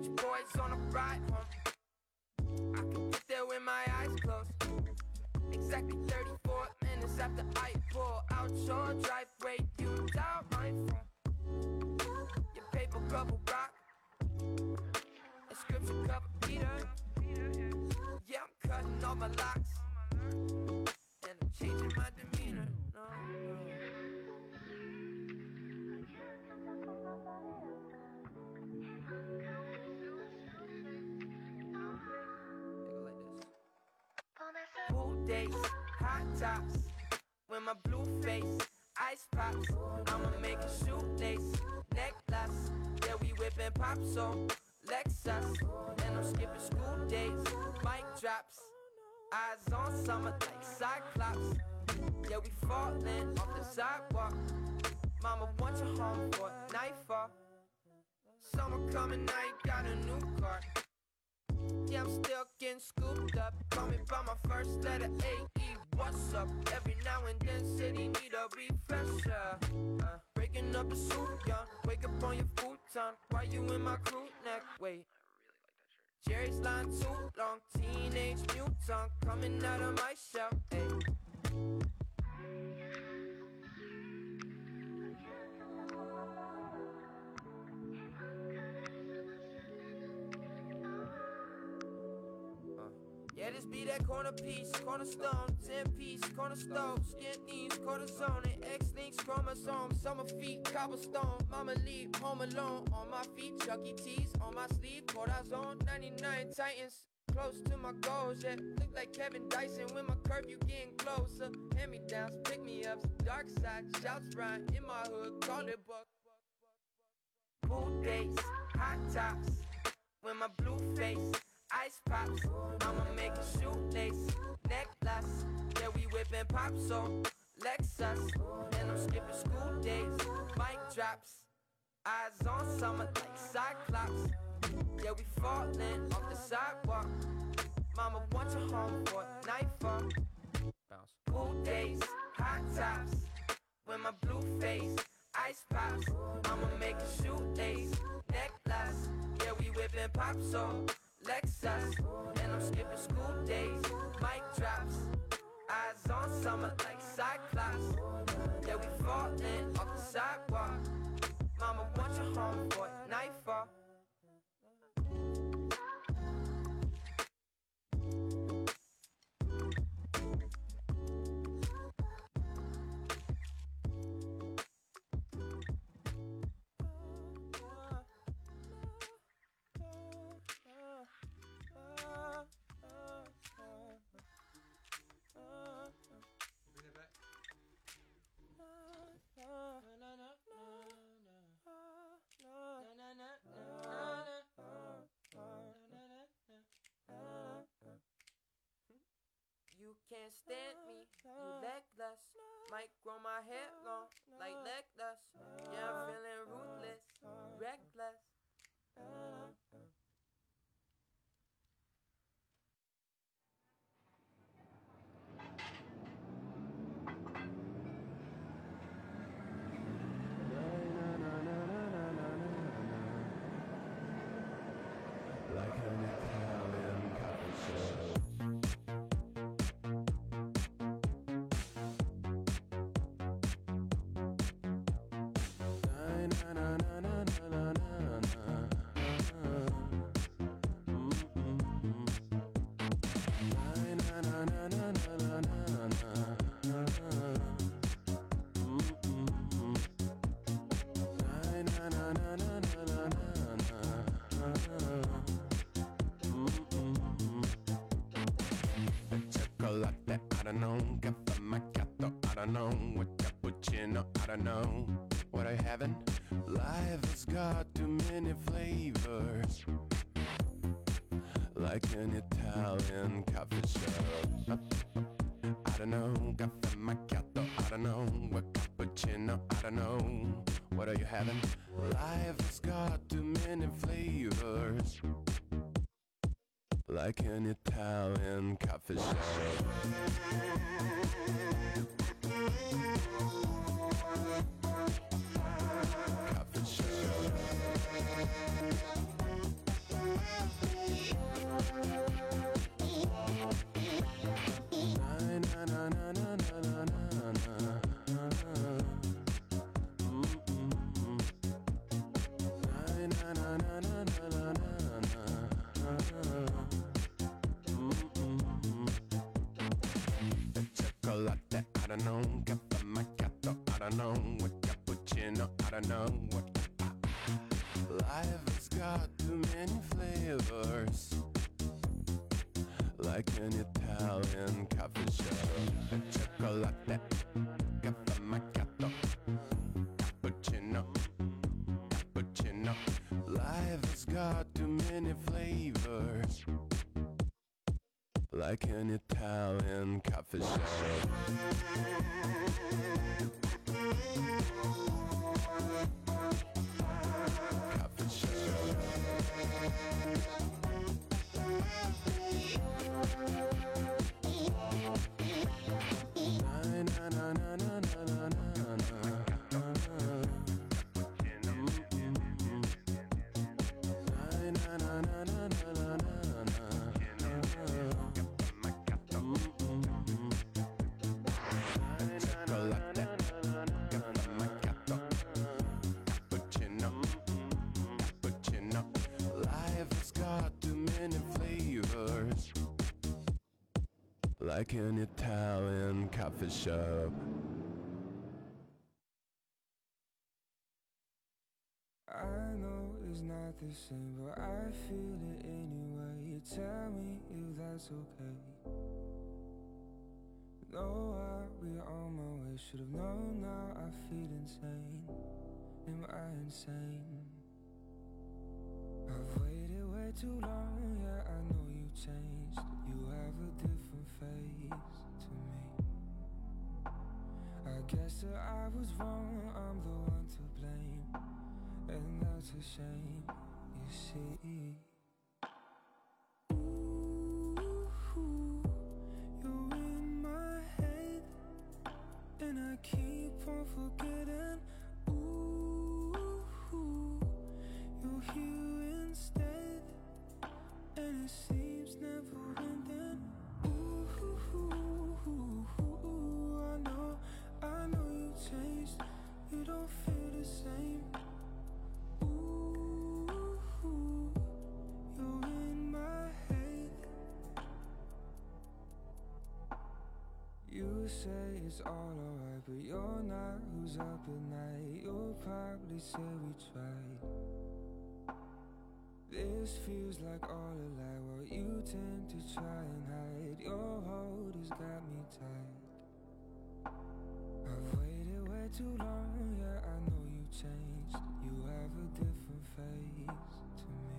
Beach Boys on a ride home. I can get there with my eyes closed. Exactly 34 minutes after I pull out your driveway, you dial my phone. Your paper couple ice pops. I'ma make a shoelace, necklace. Yeah, we whipping pops so Lexus, and I'm skipping school days, mic drops. Eyes on summer like Cyclops. Yeah, we falling off the sidewalk. Mama wants you home for nightfall. Summer coming, I ain't got a new car. Yeah, I'm still getting scooped up. Call me by my first letter, A-E, what's up? Every now and then, city need a refresher. Uh, breaking up the suit, young. Wake up on your futon. Why you in my crew neck? Wait. Jerry's line too long. Teenage mutant coming out of my shell. Hey. That corner piece, cornerstone, 10 piece, cornerstone, skin knees, cortisone, and X links chromosome, summer feet, cobblestone, mama leave, home alone, on my feet, Chucky T's, on my sleeve, cortisone, 99 Titans, close to my goals, yeah, look like Kevin Dyson, when my curve you getting closer, hand me downs, pick me ups, dark side, shouts Brian, in my hood, call it buck. Pool days, hot tops, with my blue face, ice pops. I'ma make a shoelace, necklace. Yeah, we whipping pop so Lexus, and I'm skipping school days, mic drops. Eyes on summer like Cyclops. Yeah, we falling off the sidewalk. Mama wants you home for nightfall. Bounce. Pool days, hot tops, with my blue face, ice pops. I'ma make a shoelace, necklace. Yeah, we whipping pop so Lexus, and I'm skipping school days, mic drops. Eyes on summer like Cyclops. Yeah, we falling off the sidewalk. Mama wants you home for nightfall. Can't stand me, you ah, legless. Might grow my hair long, Chocolate, I don't know. Caffè macchiato, I don't know. Cappuccino, I don't know. I don't know. Caffè macchiato, I don't know. What cappuccino, I don't know. What Life has got too many flavors. Like an Italian coffee shop. Chocolate, I know it's not the same, but I feel it anyway. You tell me if that's okay. No, I'll be on my way. Should've known now I feel insane. Am I insane? I've waited way too long, yeah, I know you changed. Guess that I was wrong, I'm the one to blame. And that's a shame, you see. It's all alright, but you're not. Who's up at night? You'll probably say we tried. This feels like all a lie, while you tend to try and hide. Your hold has got me tight. I've waited way too long, yeah, I know you changed. You have a different face to me.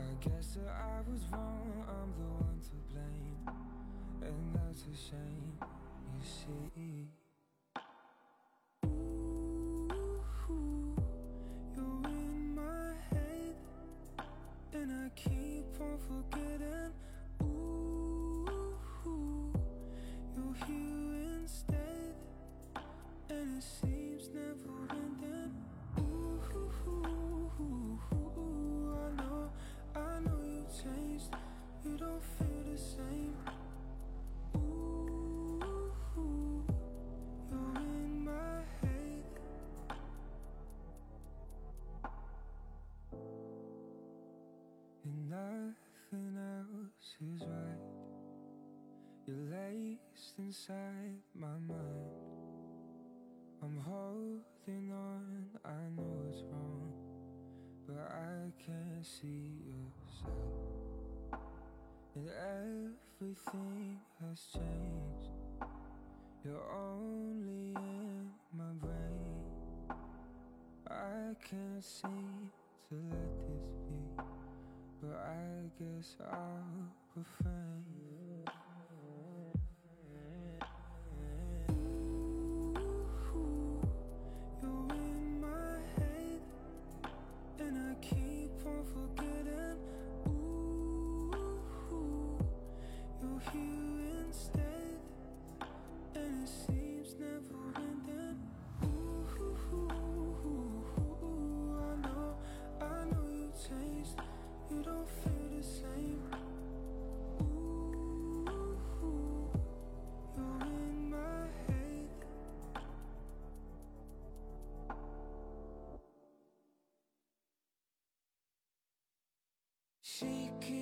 I guess that I was wrong, I'm the one to blame. And that's a shame, you see. Ooh, you're in my head, and I keep on forgetting. Ooh, you're here instead, and it seems never ending. Ooh, I know, I know you changed. You don't feel the same. Inside my mind. I'm holding on, I know it's wrong, but I can't see yourself. And everything has changed. You're only in my brain. I can't seem to let this be, but I guess I'll refrain.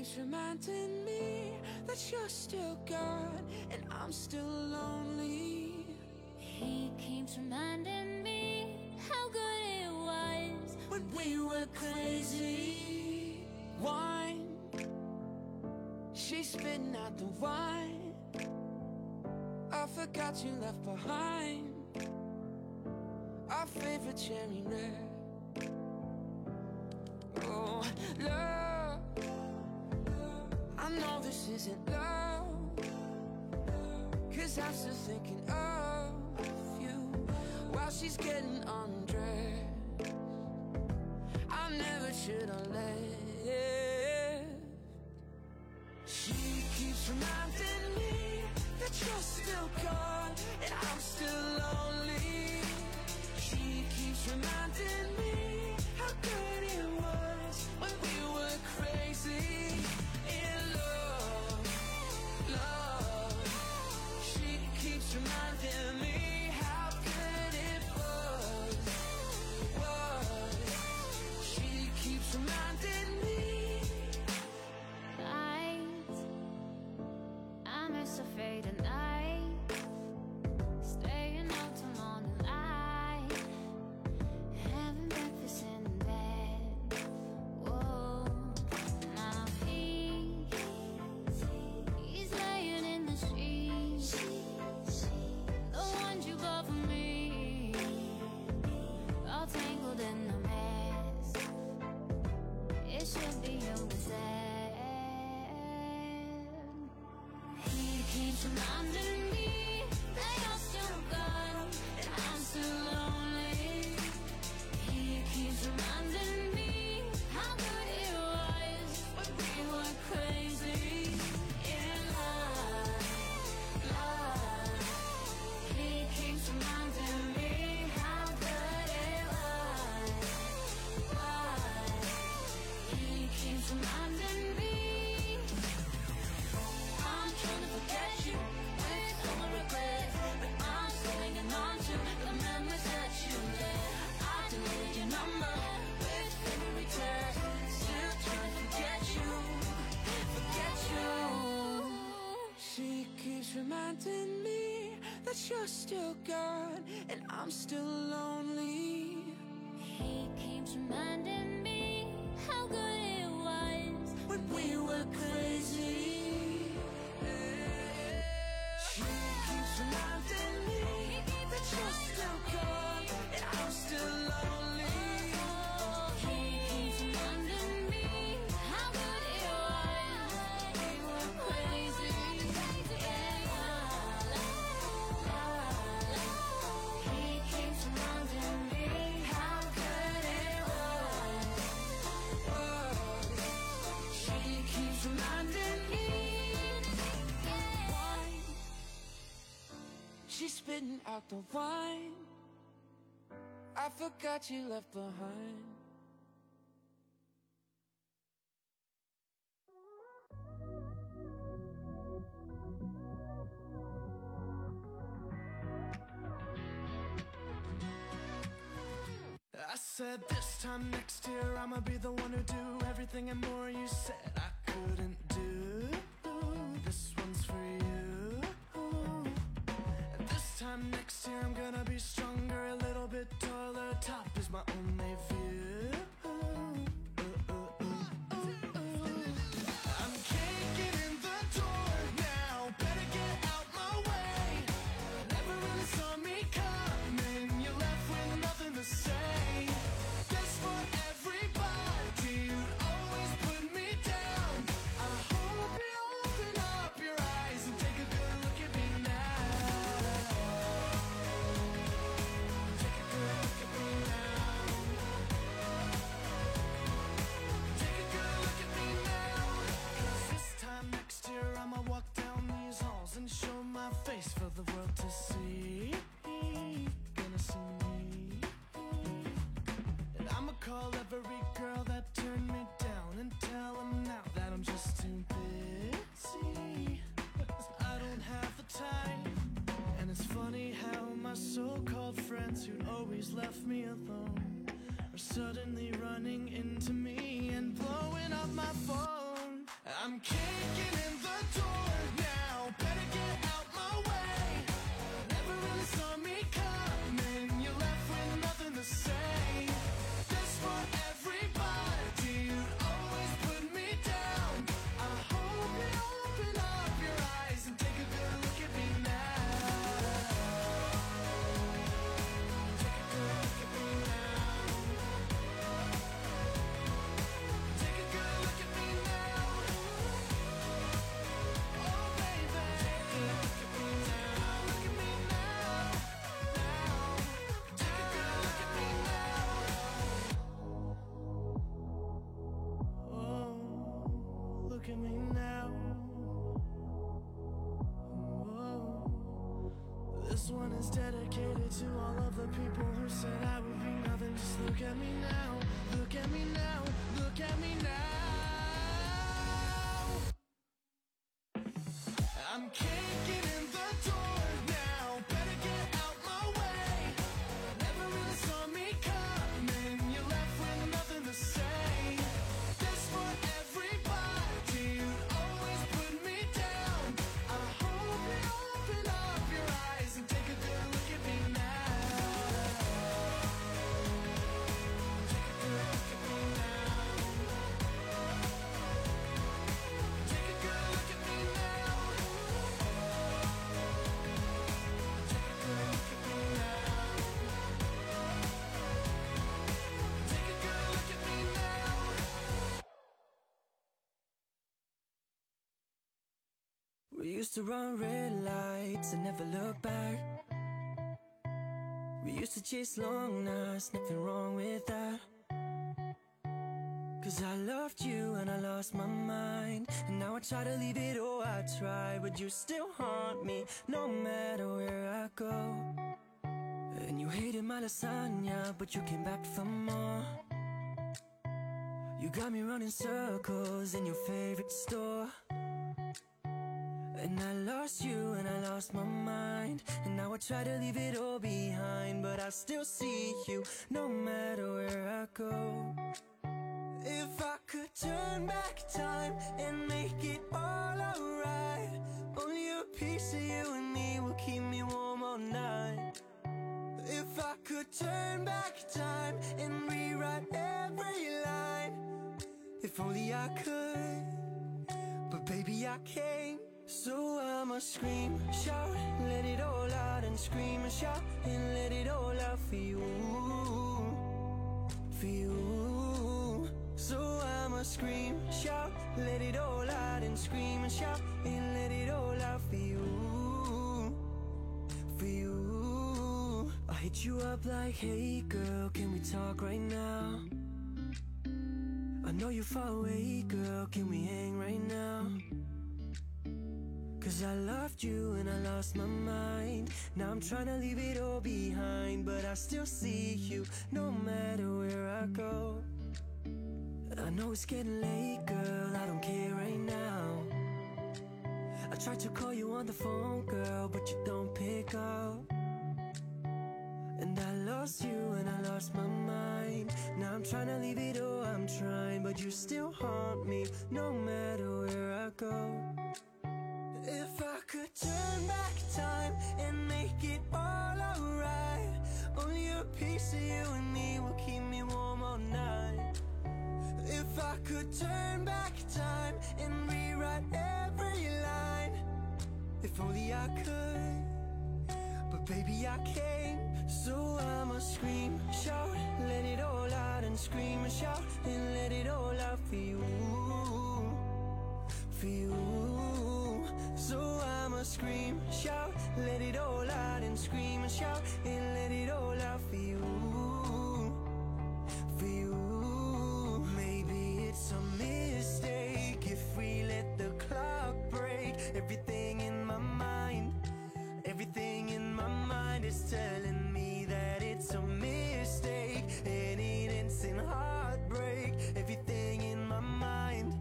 keeps reminding me that you're still gone and I'm still lonely. He keeps reminding me how good it was when we were crazy. Wine, she's spitting out the wine. I forgot you left behind our favorite cherry red. Oh, love isn't love. Cause I'm still thinking of you While she's getting undressed. I never should've left. She keeps reminding me That you're still gone And I'm still lonely. She keeps reminding me How good it was When we were crazy. him but you're still gone, and I'm still lonely. He keeps reminding. out the wine. I forgot you left behind. I said this time next year I'ma be the one who do everything and more you said I couldn't do Year I'm gonna be stronger, a little bit taller. Top is my only view. for the dedicated to all of the people who said I would be nothing. Just look at me now. Used to run red lights and never look back. We used to chase long nights, nothing wrong with that. Cause I loved you and I lost my mind. And now I try to leave it, oh, I try. But you still haunt me no matter where I go. And you hated my lasagna, but you came back for more. You got me running circles in your favorite store. Lost you and I lost my mind. And now I try to leave it all behind But I still see you no matter where I go. If I could turn back time and make it all alright Only a piece of you and me will keep me warm all night. If I could turn back time and rewrite every line If only I could but baby, I can't. So I'ma scream, shout, let it all out and scream and shout and let it all out for you, for you. So I'ma scream, shout, let it all out and scream and shout and let it all out for you, for you. I hit you up like, hey girl, can we talk right now? I know you're far away, girl. Can we hang right now? Cause I loved you and I lost my mind. Now I'm trying to leave it all behind, but I still see you no matter where I go. I know it's getting late, girl. I don't care right now. I tried to call you on the phone, girl, but you don't pick up. And I lost you and I lost my mind. Now I'm trying to leave it all, I'm trying, but you still haunt me no matter where I go. If I could turn back time and make it all alright, only a piece of you and me will keep me warm all night. If I could turn back time and rewrite every line, if only I could. But baby, I can't. So I'ma scream, shout, let it all out and scream and shout and let it all out for you, for you. So I'ma scream, shout, let it all out and scream and shout and let it all out for you, for you. Maybe it's a mistake if we let the clock break everything in my mind. Everything in my mind is telling me that it's a mistake and it ends in heartbreak. Everything in my mind,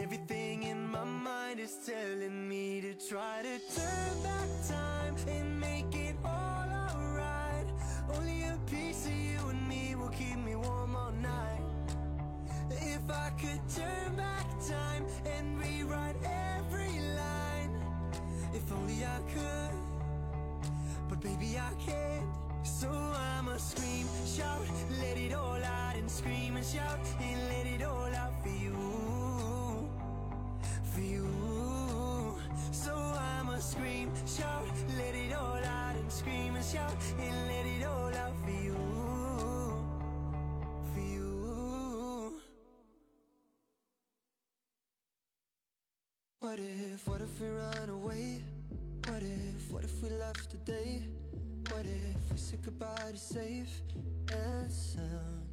Everything in my mind is telling me to try to turn back time and make it all alright. Only a piece of you and me will keep me warm all night. If I could turn back time and rewrite every line, if only I could, but baby I can't. So I'ma scream, shout, let it all out and scream and shout and let it all out for you for you. So I'ma scream, shout, let it all out and scream and shout and let it all out for you, for you. What if, what if we run away? What if, what if we left today? What if we said goodbye to safe and sound?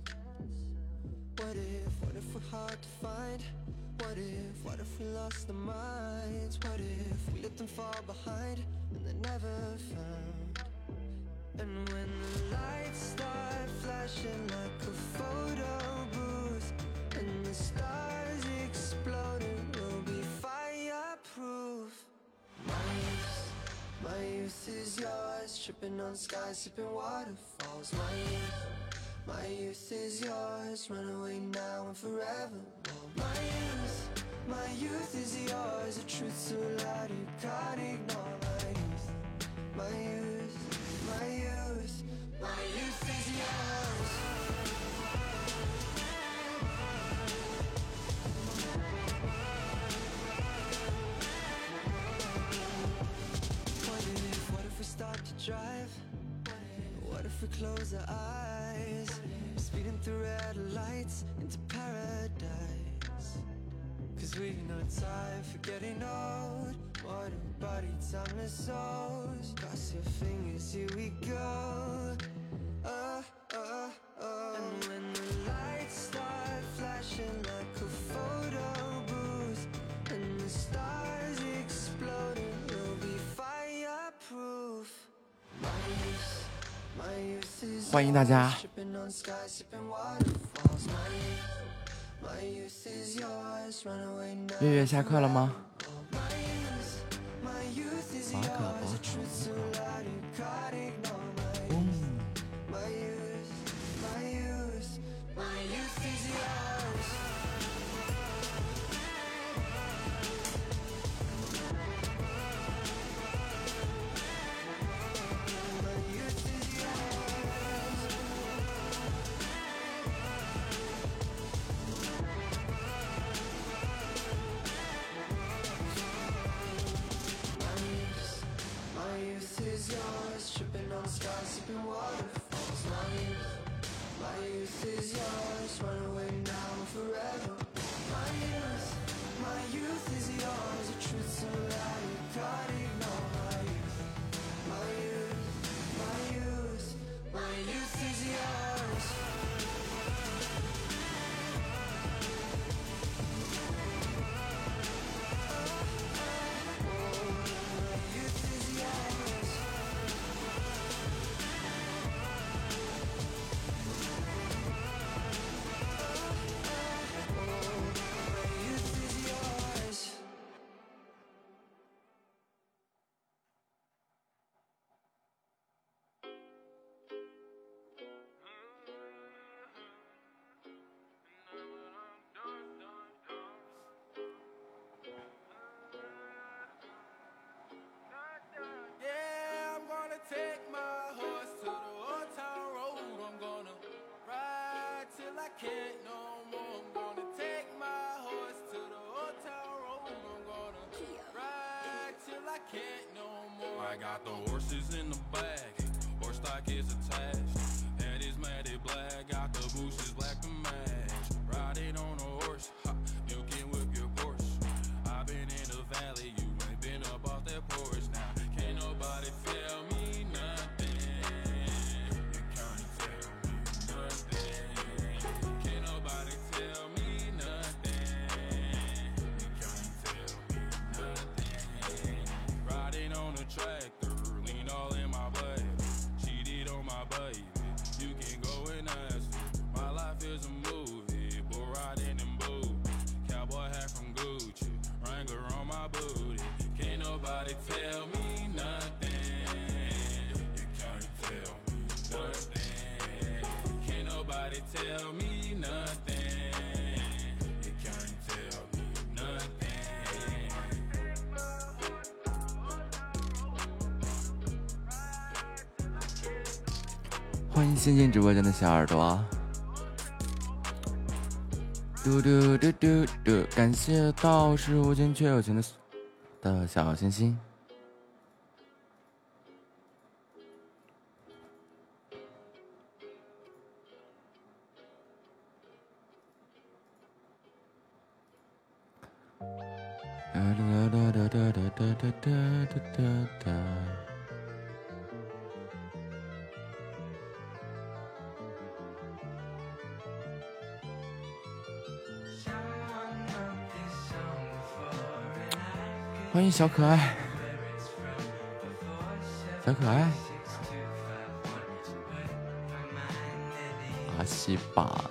What if, what if we're hard to find? What if, what if we lost our minds? What if we let them fall behind and they're never found? And when the lights start flashing like a photo booth And the stars exploding we'll be fireproof My youth, my youth is yours Tripping on skies, sipping waterfalls My youth, my youth is yours Run away now and forever My youth, my youth is yours A truth so loud you can't ignore My youth, my youth, my youth My youth is yours What if, what if we start to drive? What if we close our eyes? Speeding through red lights into paradise. Cause we know time for getting old. Modern body, timeless souls. Cross your fingers, here we go. Oh, oh, oh. And when the lights start flashing like a photo booth, and the stars exploding, will be fireproof. My youth, my youth is 欢迎大家 yours, tripping on skies, sipping waterfalls. My, my youth is yours, run away now. 月月下课了吗？My youth, my youth sipping waterfalls. My youth, my youth is yours. Run away in the back, horse stock is. Head tell me nothing. You can't tell me nothing. Can't nobody tell me nothing. You can't tell me nothing. 欢迎新进直播间的小耳朵。嘟嘟嘟嘟嘟，感谢道士无尽却有情的。的小星星。欢迎小可爱。小可爱。阿西吧。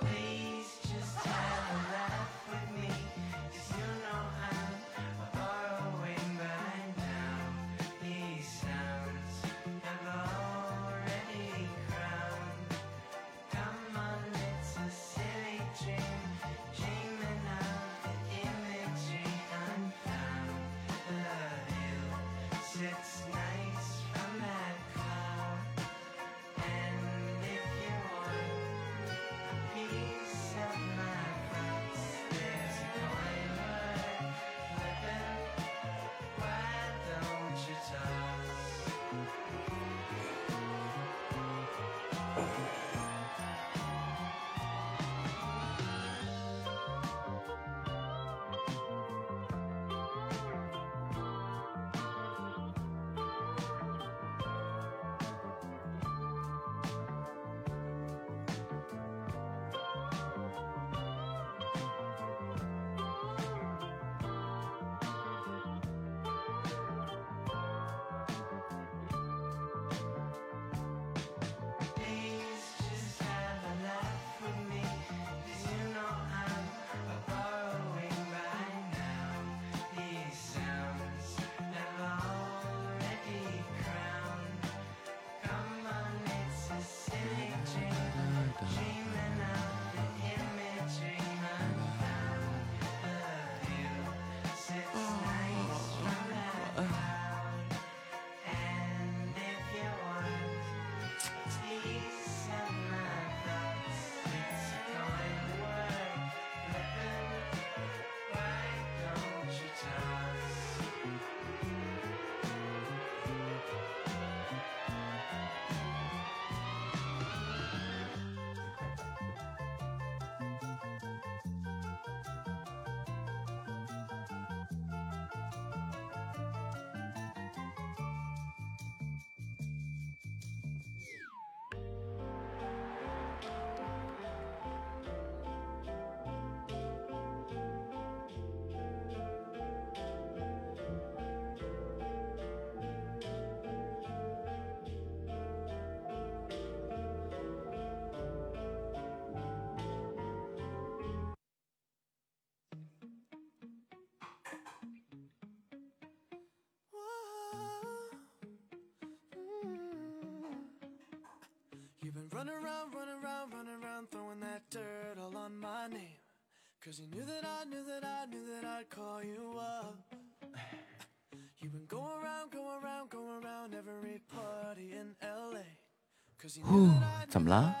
呼怎么了？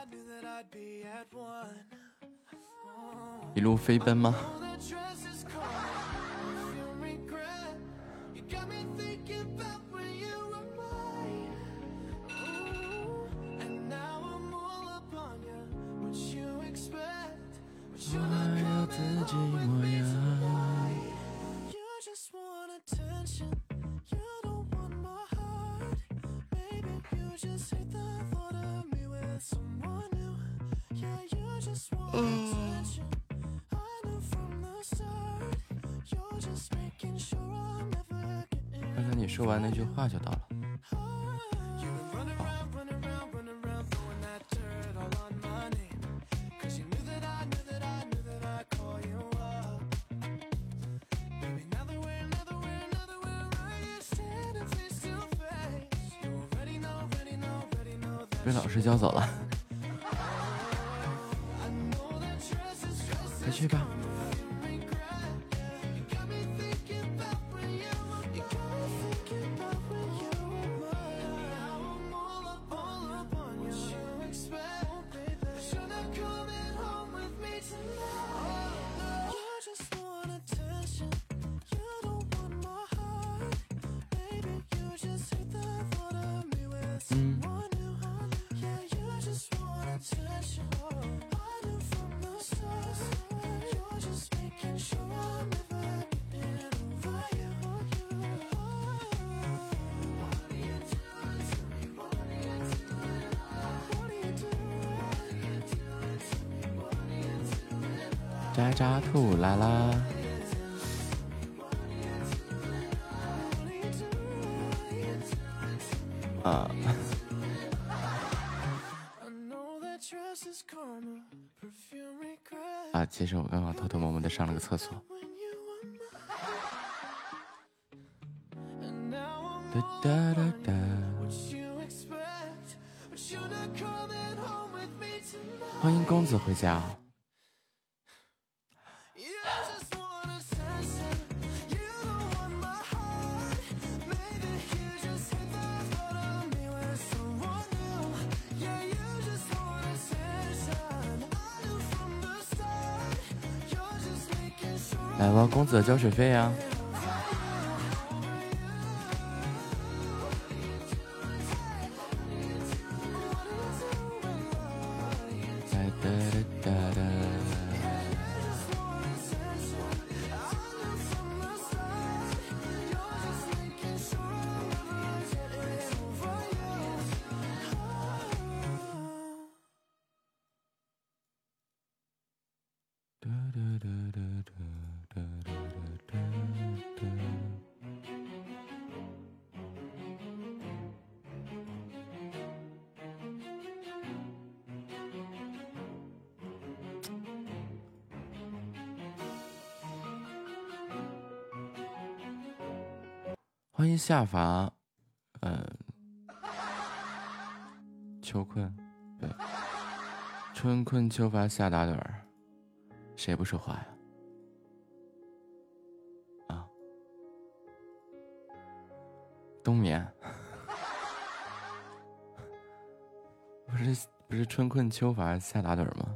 一路飞奔吗？Just say 说完那句话就到了。被老师叫走了。其实我刚刚偷偷摸摸的上了个厕所。哒哒哒哒。欢迎公子回家。的交学费呀、下凡，嗯，秋困，对，春困秋乏夏打盹儿。谁不说话呀？啊，冬眠，不是不是春困秋乏夏打盹儿吗？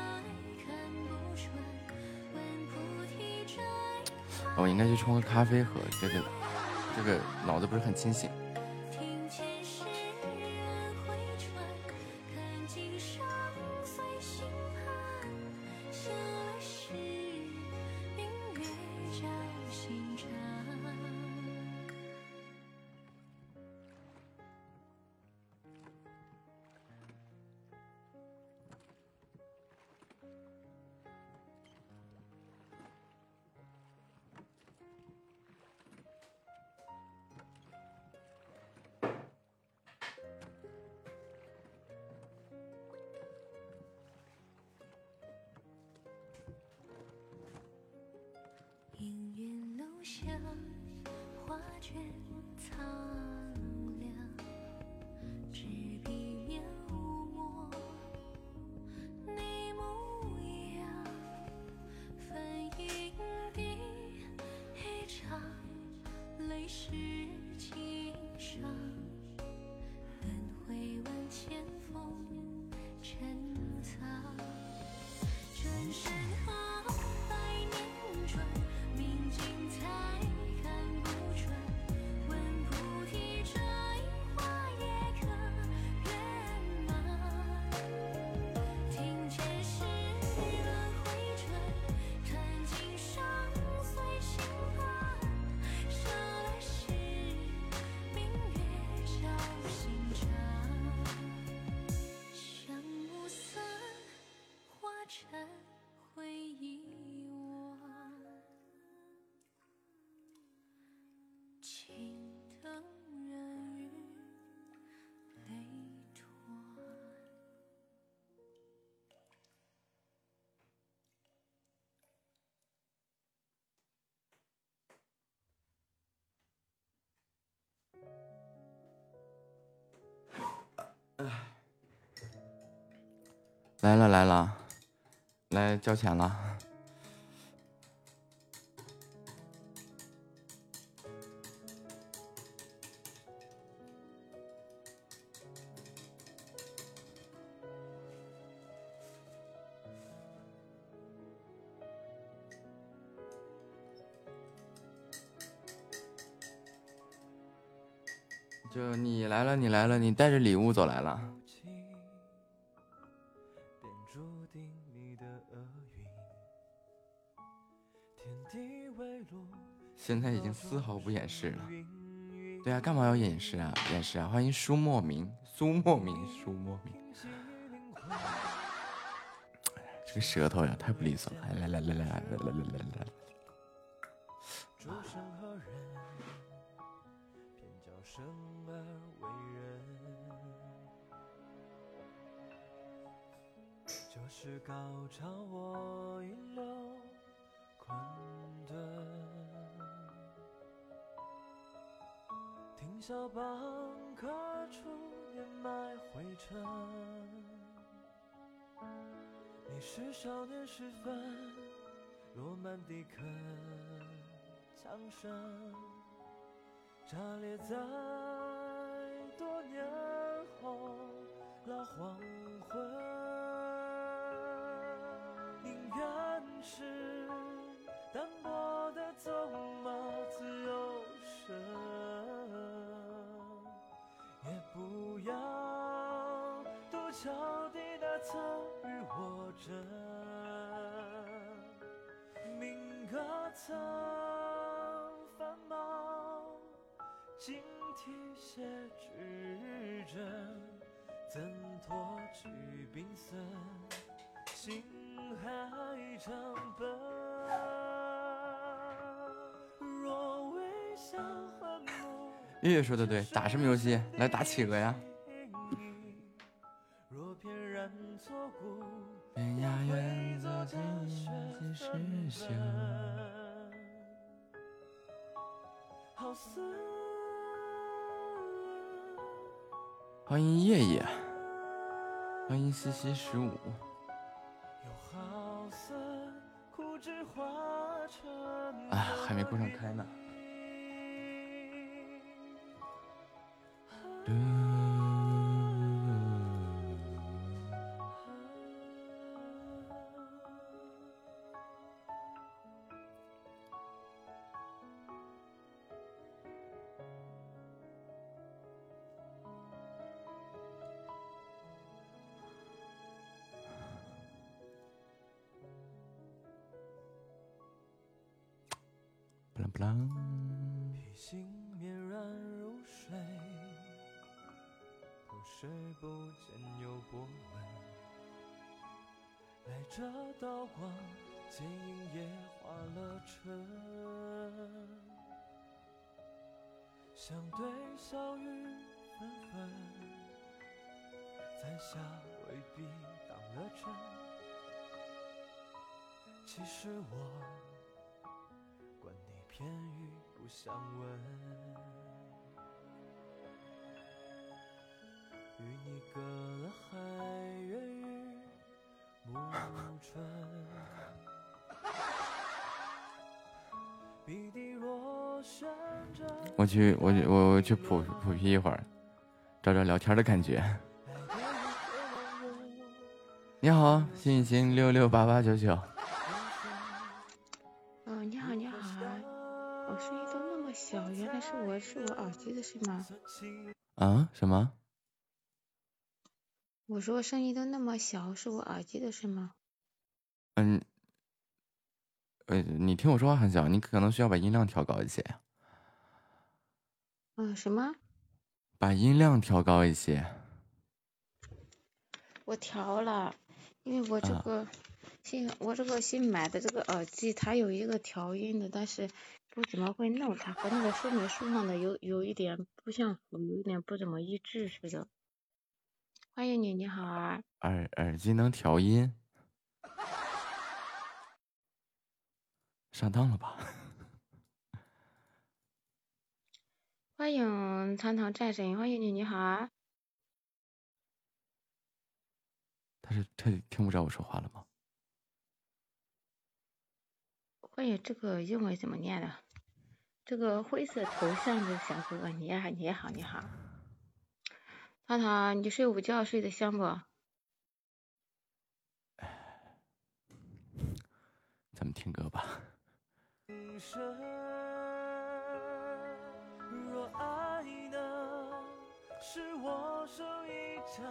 我应该去冲个咖啡喝，这个这个脑子不是很清醒。来了来了。来交钱了。就你来了你来了你带着礼物走来了。现在已经丝毫不掩饰了。对啊，干嘛要掩饰啊？掩饰啊！欢迎苏莫名，苏莫名，苏莫名。这个舌头呀，太不利索了！来来来来来来来来来来。诸生何人，偏教生而为人。就是高潮我小蚌壳处掩埋灰尘。你是少年时分，罗曼蒂克枪声，炸裂在多年后老黄要渡桥底那侧与我争。鸣歌曾繁茂，警惕些指针，怎托去冰森？心海长奔。若微笑和目月月说的对，打什么游戏？来打企鹅呀！十五。有好枯枝。哎，还没过上开呢。不啷不啷，披星面然入睡，头睡不见有波纹。来这刀光，剑影也化了尘。相对小雨纷纷，在下未必当了真。其实我。管你片语不想问，与你隔了海月与暮春。笔底若悬着我去，我去，我我去普普 P 一会儿，找找聊天的感觉。你好，幸运星六六八八九九。是我耳机的事吗？啊？什么？我说声音都那么小，是我耳机的事吗？嗯，呃，你听我说话很小，你可能需要把音量调高一些，嗯，什么？把音量调高一些。我调了，因为我这啊个新我这个新买的这个耳机，它有一个调音的，但是不怎么会弄，它和那个说明书上的有有一点不相符，有一点不怎么一致似的。欢迎你，你好啊！耳耳机能调音，上当了吧？欢迎堂堂战神，欢迎你，你好啊！他是他听不着我说话了吗？欢迎这个英文怎么念的？这个灰色头像的小哥哥，你好，你好，你好。涛涛，你睡午觉睡得香不？咱们听歌吧。深，若爱我手一盏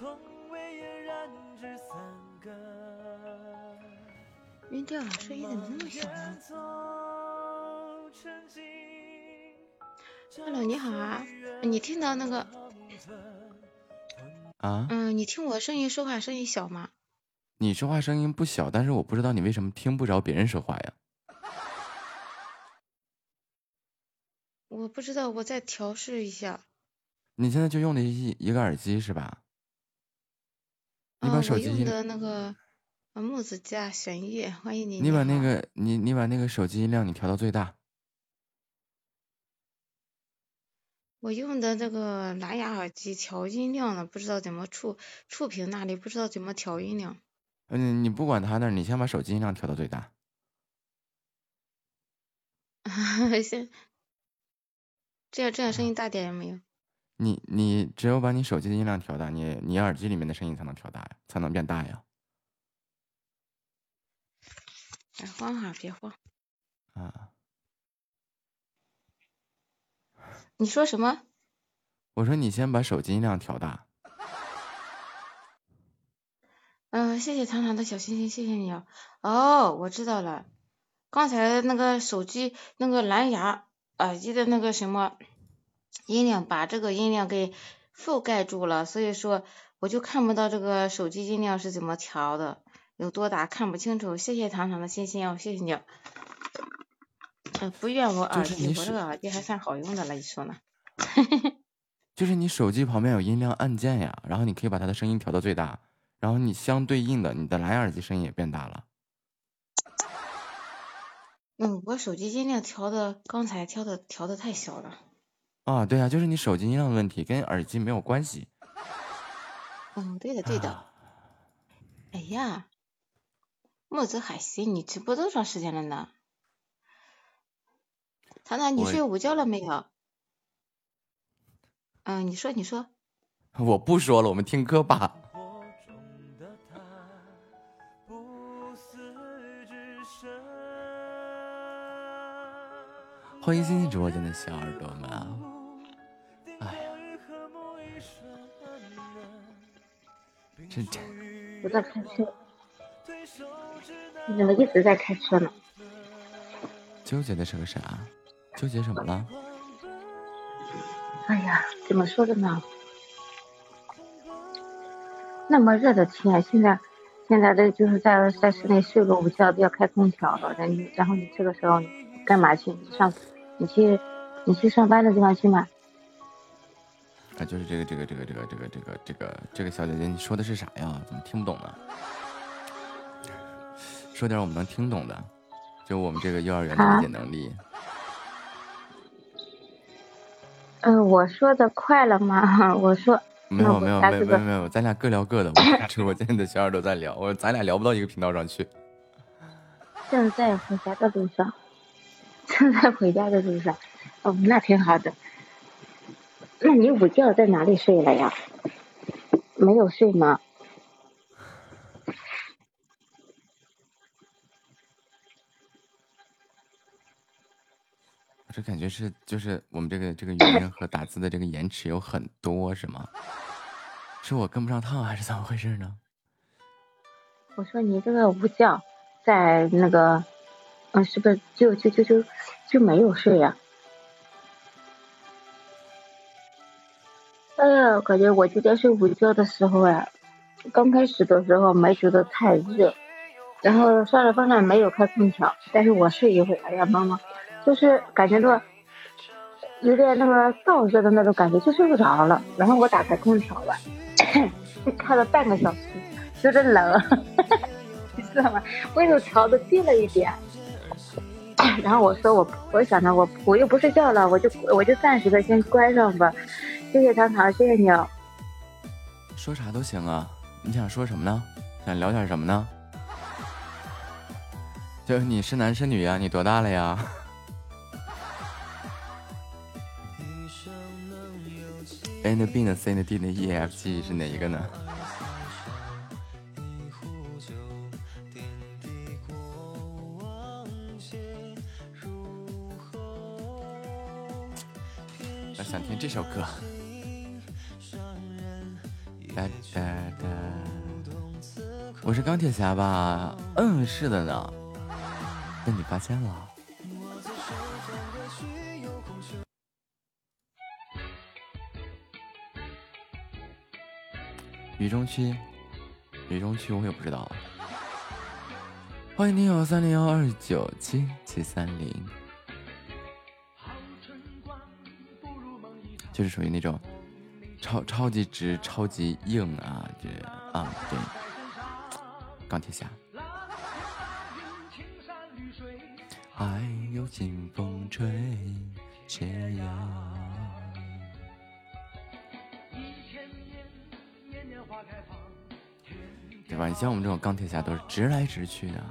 如同微烟染指三更。晕掉了，声音怎么那么小呢。？Hello，你好啊，你听到那个，啊，嗯，你听我声音说话声音小吗？你说话声音不小，但是我不知道你为什么听不着别人说话呀？我不知道，我再调试一下。你现在就用的一一个耳机是吧？你把手机音，用的那个呃木子家玄乐，欢迎你。你把那个你你把那个手机音量你调到最大。我用的这个蓝牙耳机调音量了，不知道怎么触触屏那里不知道怎么调音量。嗯，你不管它那儿，你先把手机音量调到最大。先这样这样声音大点也没有？你你只有把你手机的音量调大，你你耳机里面的声音才能调大呀，才能变大呀。别慌哈，别慌。啊，你说什么？我说你先把手机音量调大。嗯、谢谢糖糖的小心心，谢谢你哦。哦，我知道了，刚才那个手机那个蓝牙耳机的那个什么音量，把这个音量给覆盖住了，所以说我就看不到这个手机音量是怎么调的，有多大看不清楚。谢谢糖糖的心心哦，谢谢你哦。呃，不怨我耳机，就是我这个耳机还算好用的了，你说呢？就是你手机旁边有音量按键呀，然后你可以把它的声音调到最大，然后你相对应的你的蓝牙耳机声音也变大了。嗯，我手机音量调的，刚才调的调的太小了。啊，对啊，就是你手机音量的问题，跟耳机没有关系。嗯，对的对的。啊哎呀，木子海西，你直播多长时间了呢？糖糖，你睡午觉了没有？嗯，你说你说，我不说了，我们听歌吧。欢迎新进直播间的小耳朵们啊！哎呀，真真我在开车。你怎么一直在开车呢？纠结的是个啥？纠结什么了？哎呀，怎么说的呢？那么热的天，现在现在这就是在在室内睡个午觉，都要开空调了。然后你然后你这个时候你干嘛去？你上你去你去上班的地方去吗？啊，就是这个这个这个这个这个这个这个这个小姐姐，你说的是啥呀？怎么听不懂呢？说点我们能听懂的，就我们这个幼儿园的理解能力。嗯、我说的快了吗？我说没有没有没有没有没有，咱俩各聊各的。我直播间的小耳朵在聊，我咱俩聊不到一个频道上去。正在回家的路上，正在回家的路上。哦，那挺好的。那你午觉在哪里睡了呀？没有睡吗？我这感觉是就是我们这个这个语音和打字的这个延迟有很多是吗？是我跟不上趟还是怎么回事呢？我说你这个午觉在那个，嗯，是不是就就就就就没有睡呀、哎呀，我感觉我今天睡午觉的时候呀，刚开始的时候没觉得太热，然后上了风扇没有开空调，但是我睡一会儿，哎呀妈妈，就是感觉到有点那个燥热的那种感觉，就睡不着了。然后我打开空调吧，开了半个小时，有点冷，你知道吗？温度调的低了一点。然后我说我我想着我我又不睡觉了，我就我就暂时的先关上吧。谢谢糖糖，谢谢你哦。说啥都行啊，你想说什么呢？想聊点什么呢？就是你是男是女呀？你多大了呀？A 的 B 的 C 的 D 的 E F G 是哪一个呢？想听这首歌。哒哒哒，我是钢铁侠吧？嗯，是的呢。被你发现了。雨中区，雨中区我也不知道。欢迎听友三零幺二九七七三零，就是属于那种超超级直、超级硬啊，这啊对，钢铁侠。爱有清风吹，斜阳。对吧？你像我们这种钢铁侠都是直来直去的。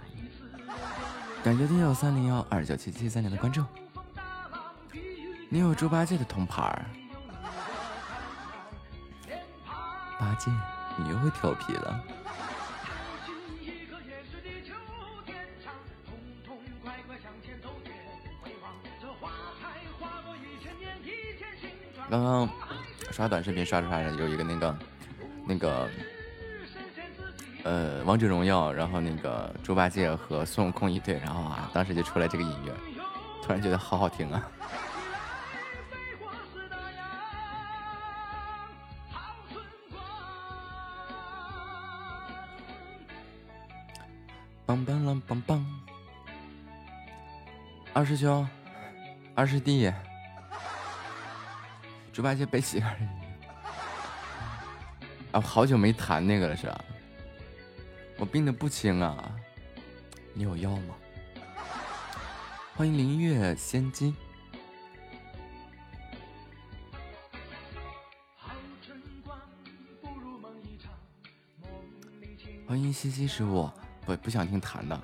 感谢听友三零幺二九七七三零的关注。你有猪八戒的铜牌儿，八戒，你又会调皮了。刚刚刷短视频刷着刷着，有一个那个那个呃王者荣耀，然后那个猪八戒和孙悟空一对，然后啊，当时就出来这个音乐，突然觉得好好听啊！棒棒啷棒棒，二师兄，二师弟。猪八戒背媳妇儿啊！好久没弹那个了，是吧？我病的不轻啊！你有药吗？欢迎灵月仙姬，欢迎西西师傅。不不想听弹的，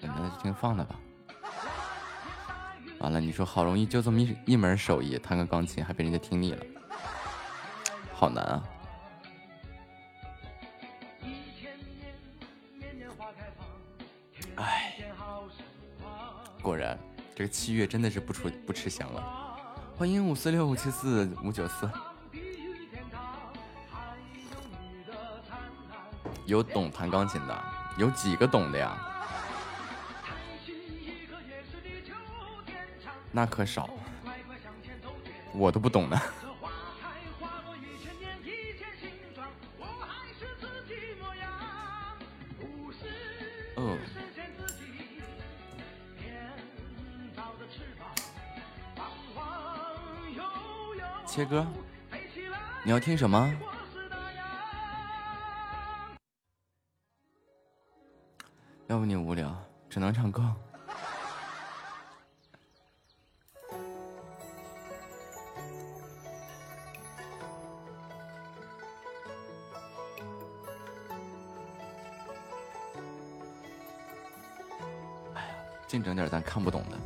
那就听放的吧。完了，你说好容易就这么一一门手艺，弹个钢琴还被人家听腻了，好难啊！哎，果然这个七月真的是不出不吃香了。欢迎五四六五七四五九四，有懂弹钢琴的，有几个懂的呀？那可少，我都不懂呢。嗯。切歌，你要听什么？看不懂的。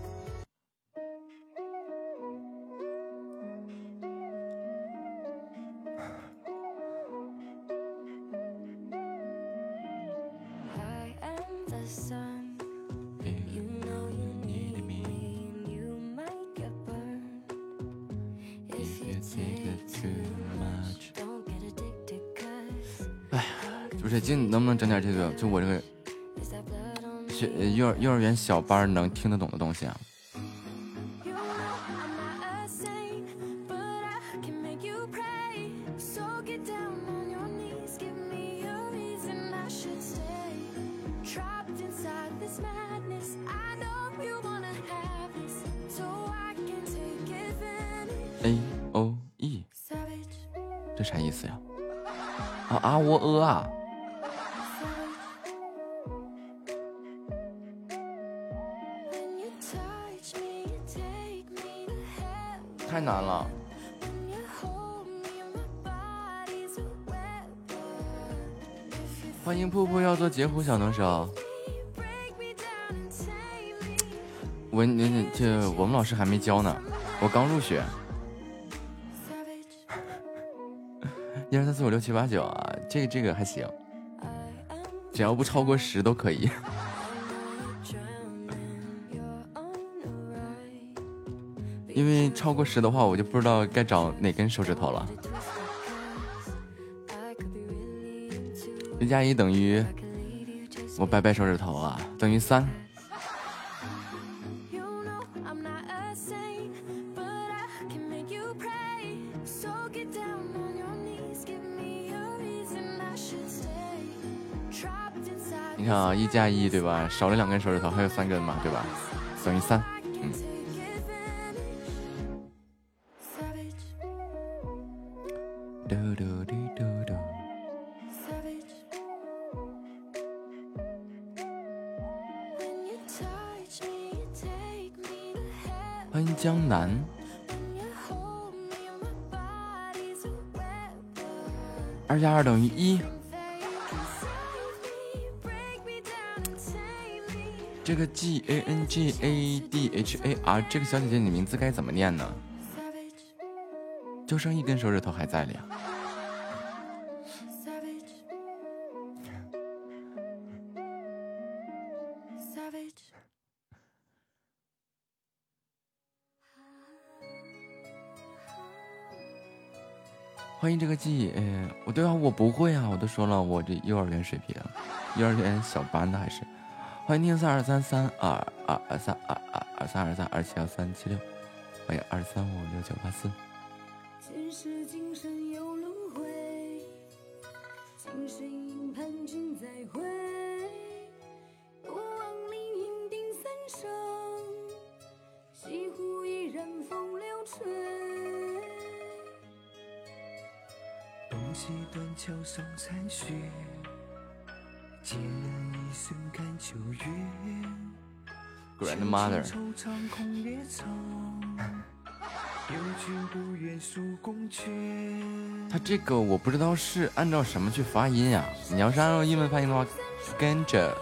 小班能听得懂的东西啊！截胡小能手，我你这我们老师还没教呢，我刚入学。一二三四五六七八九啊，这个这个还行，只要不超过十都可以。因为超过十的话，我就不知道该找哪根手指头了。一加一等于我掰掰手指头啊，等于三。你看啊，一加一对吧？少了两根手指头，还有三根嘛，对吧？等于三。哎啊这个小姐姐，你名字该怎么念呢？Savage, 就剩一根手指头还在了呀。savage, 欢迎这个记，呃，我对啊，我不会啊，我都说了，我这幼儿园水平，幼儿园小班的还是。欢迎听三二三三二二二三二二二三二三二七幺三七六，欢迎二三五六九八四。公爵，他。这个我不知道是按照什么去发音呀、你要是按照英文发音的话，跟着，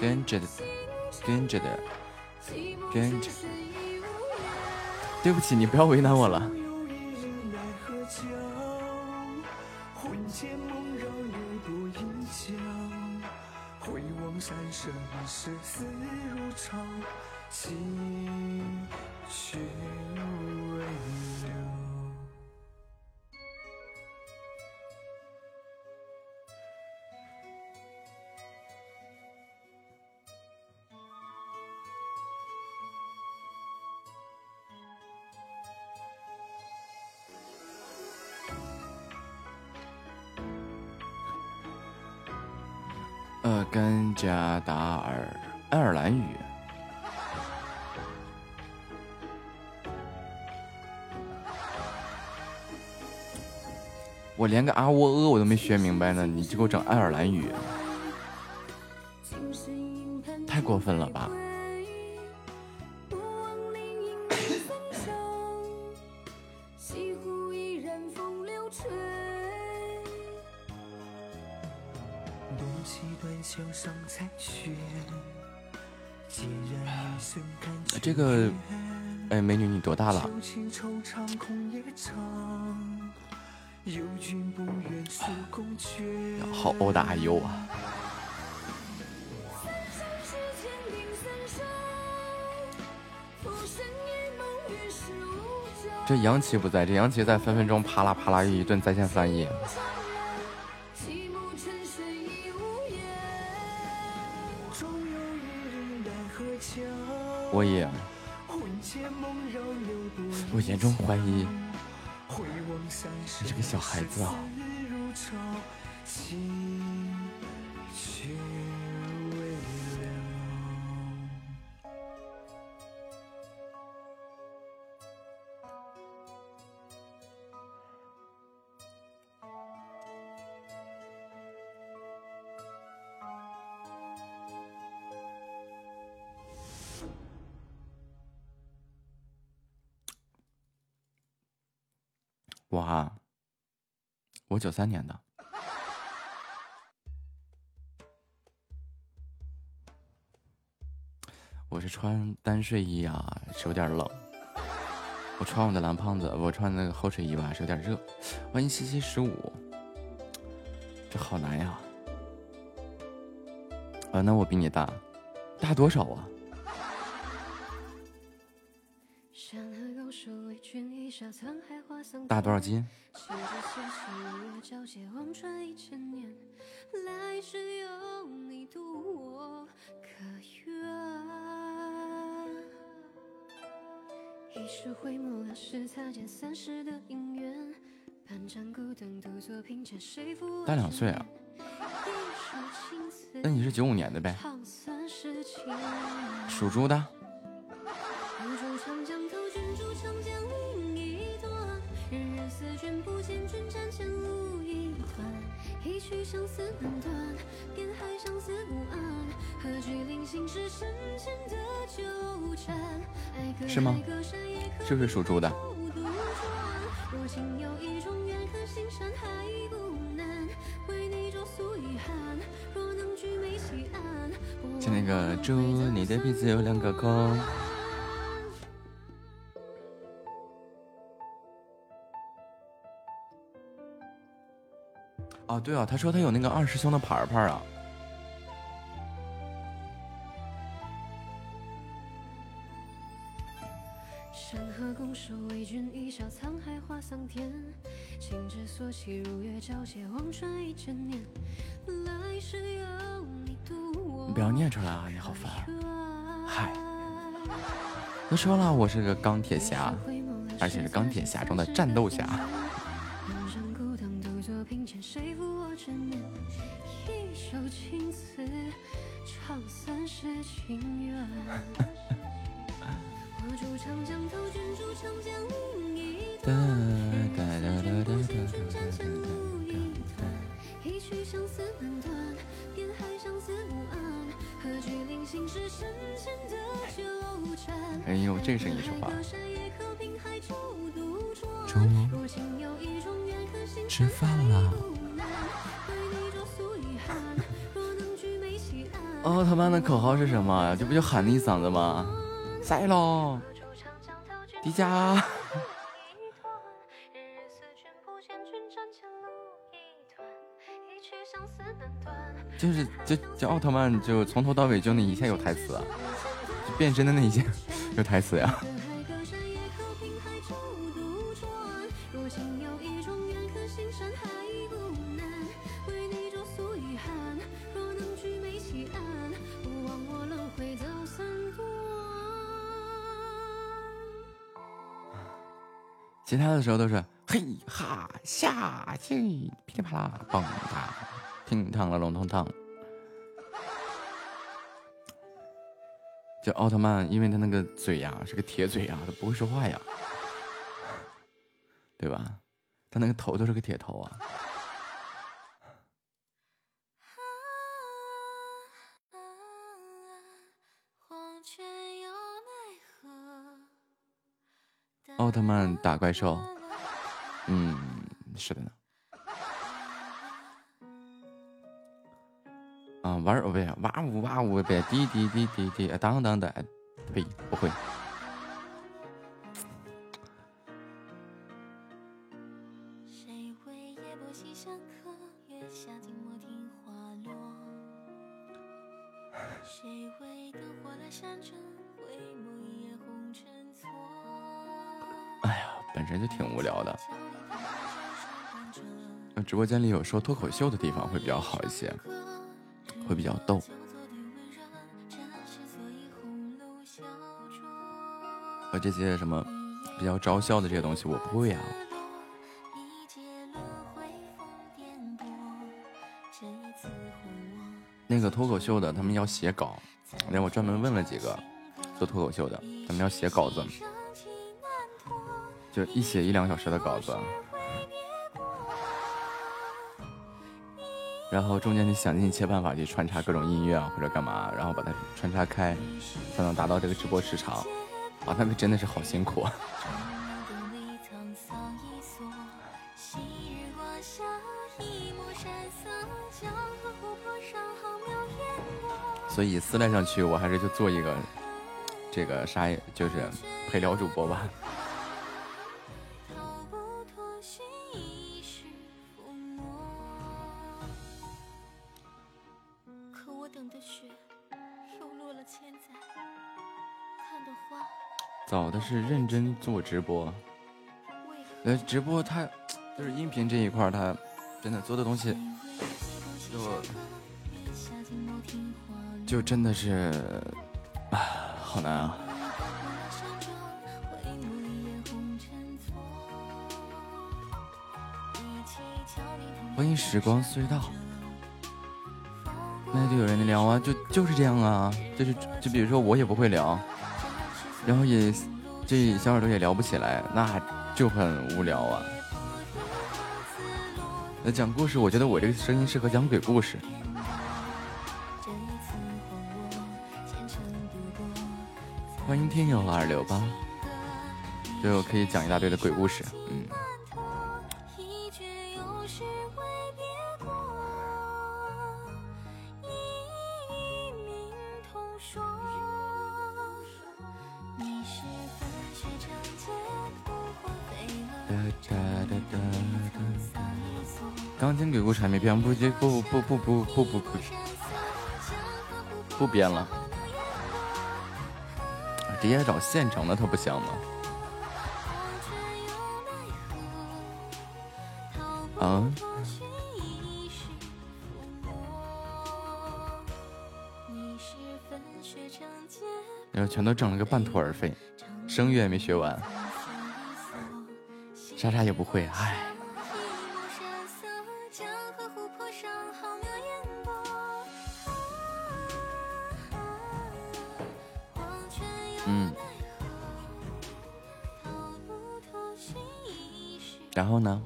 跟着的跟着的。跟着。对不起，你不要为难我了。连个啊喔呃我都没学明白呢，你就给我整爱尔兰语，太过分了吧？这个哎，美女你多大了？好殴打阿优啊！这杨奇不在，这杨奇在分分钟啪啦啪啦一顿在线翻译。我也，我严重怀疑你这个小孩子啊。我九三年的，我是穿单睡衣啊，是有点冷。我穿我的蓝胖子，我穿那个厚睡衣吧，是有点热。欢迎七七十五，这好难呀。啊，那我比你大，大多少啊？大多少斤？心之所起，日月交接，望穿一千年。来世有你渡我，可愿？一世回眸，两世擦肩，三世的姻缘。半盏孤灯，独坐凭前，谁负我大两岁啊？那你是九五年的呗？属猪的。曲相思难断，边海相思无岸。何惧临行是深浅的纠缠？爱隔是不是属猪的？有不难。为你遗憾，若能聚美其安。就那个猪，你的鼻子有两个孔。哦，对啊，他说他有那个二师兄的牌牌啊。山河拱手为君一笑，沧海化桑田。情之所起，如月交接，望穿一千年。来世有你渡我。你不要念出来啊，你好烦。嗨嗨，都说了，我是个钢铁侠，而且是钢铁侠中的战斗侠。难断，边海相思无岸。何惧临行是深浅的纠缠？哎呦，这个声音说话吃饭了不难。为你着诉遗憾，若能聚美其安。奥特曼的口号是什么？这不就喊了一嗓子吗？赛喽，迪迦。就是就就奥特曼就从头到尾就那一下有台词啊，就变身的那一下 有台词呀、其安，不枉我轮回走三段。其他的时候都是嘿哈下去噼里啪啦蹦哒，听烫了隆咚当。就奥特曼，因为他那个嘴呀是个铁嘴呀，他不会说话呀，对吧？他那个头都是个铁头啊。奥特曼打怪兽，嗯，是的呢。啊，玩儿哇呜哇呜呗，滴滴滴滴滴，当当的，呸，不会。哎呀，本身就挺无聊的。那直播间里有说脱口秀的地方会比较好一些，会比较逗。和这些什么比较招笑的这些东西，我不会啊。那个脱口秀的，他们要写稿，连我专门问了几个做脱口秀的，他们要写稿子，就一写一两小时的稿子，然后中间你想尽一切办法去穿插各种音乐啊或者干嘛，然后把它穿插开，才能达到这个直播时长。啊，那个真的是好辛苦啊。所以思来想去，我还是就做一个这个啥，就是陪聊主播吧。是认真做直播，呃，直播它就是音频这一块儿，它真的做的东西就就真的是啊，好难啊。欢迎时光隧道。那就有人聊啊，就就是这样啊，就是就比如说我也不会聊，然后也这小耳朵也聊不起来，那就很无聊啊。那讲故事，我觉得我这个声音适合讲鬼故事。欢迎听友二六八，就可以讲一大堆的鬼故事，嗯。没编，不不不不不不不不不不编了，直接找现成的，它不香吗？啊？然后全都整了个半途而废，声乐也没学完，莎莎也不会，唉。然后呢？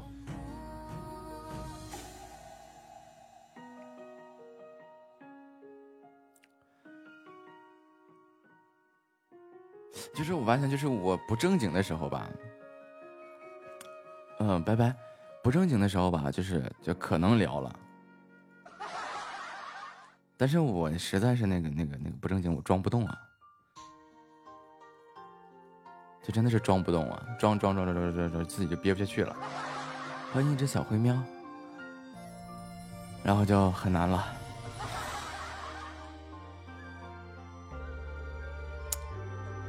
就是我完全就是我不正经的时候吧，嗯，拜拜，不正经的时候吧，就是就可能聊了，但是我实在是那个那个那个不正经，我装不动啊。真的是装不动啊，装装装装装装装，自己就憋不下去了。欢迎一只小灰喵，然后就很难了。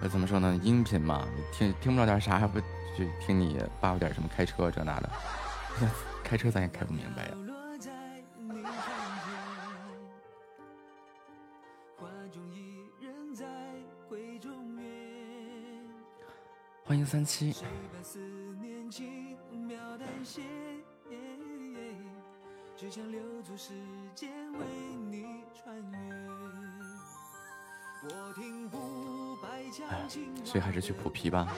呃，怎么说呢？音频嘛，听听不着点啥，还不就听你叭叭点什么开车这那的，开车咱也开不明白呀。零三七。只想留时间为你穿越。我白，所以还是去普皮吧。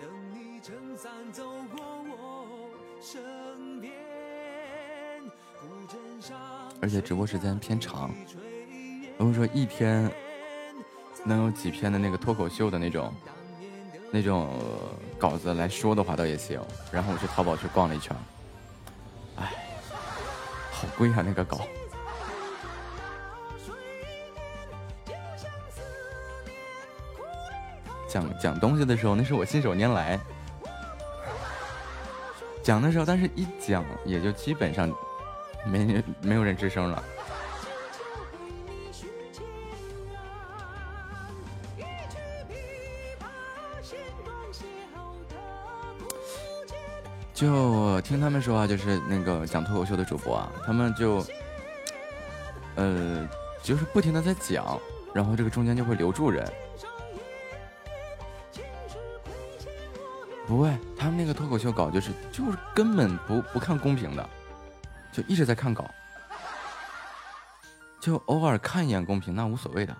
等你撑伞走过我身边，而且直播时间偏长，我跟你说，一天能有几篇的那个脱口秀的那种那种稿子来说的话，倒也行。然后我去淘宝去逛了一圈，哎，好贵啊那个稿。讲讲东西的时候，那是我信手拈来。讲的时候，但是一讲也就基本上没人没有人吱声了。听他们说啊，就是那个讲脱口秀的主播啊，他们就，呃，就是不停的在讲，然后这个中间就会留住人。不会，他们那个脱口秀稿就是就是根本不不看公屏的，就一直在看稿，就偶尔看一眼公屏那无所谓的，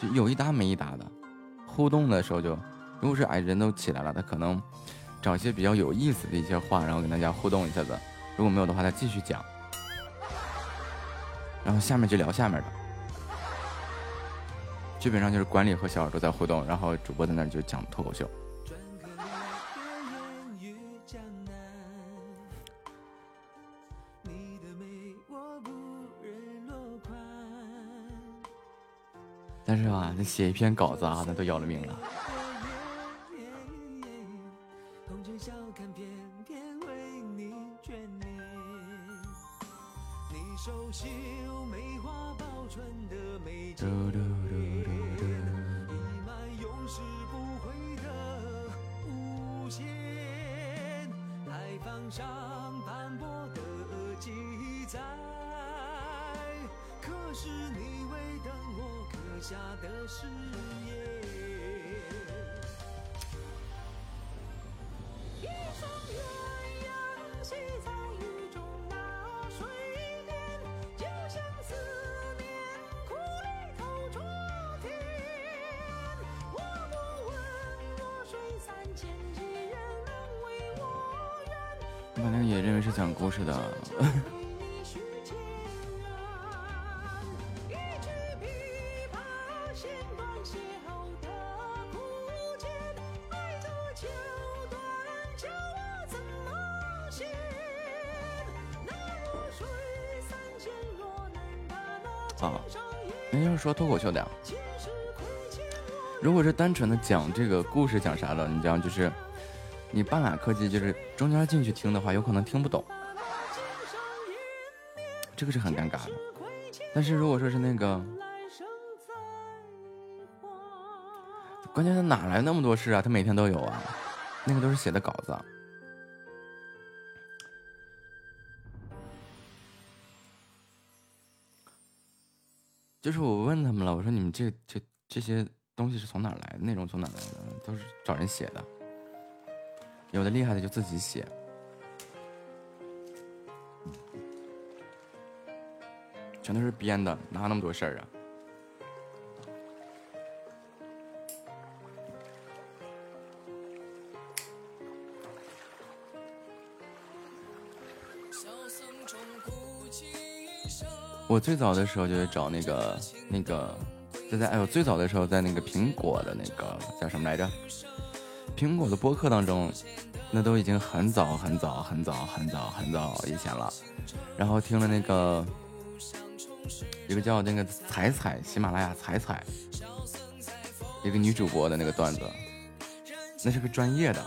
就有一搭没一搭的，互动的时候就，如果是哎人都起来了，他可能找一些比较有意思的一些话，然后跟大家互动一下子，如果没有的话，他继续讲，然后下面就聊下面的，基本上就是管理和小耳朵在互动，然后主播在那就讲脱口秀。但是啊，那写一篇稿子啊，那都要了命了。说脱口秀的呀。如果是单纯的讲这个故事讲啥的，你这样就是你半拉科技，就是中间进去听的话，有可能听不懂，这个是很尴尬的。但是如果说是那个，关键他哪来那么多事啊？他每天都有啊，那个都是写的稿子。就是我问他们了，我说你们这这这些东西是从哪来的？内容从哪来的？都是找人写的，有的厉害的就自己写。全都是编的，哪有那么多事儿啊？我最早的时候就是找那个那个，就在哎，我最早的时候在那个苹果的那个叫什么来着？苹果的播客当中，那都已经很早很早很早很早很早以前了。然后听了那个一个叫那个彩彩，喜马拉雅彩彩，一个女主播的那个段子，那是个专业的。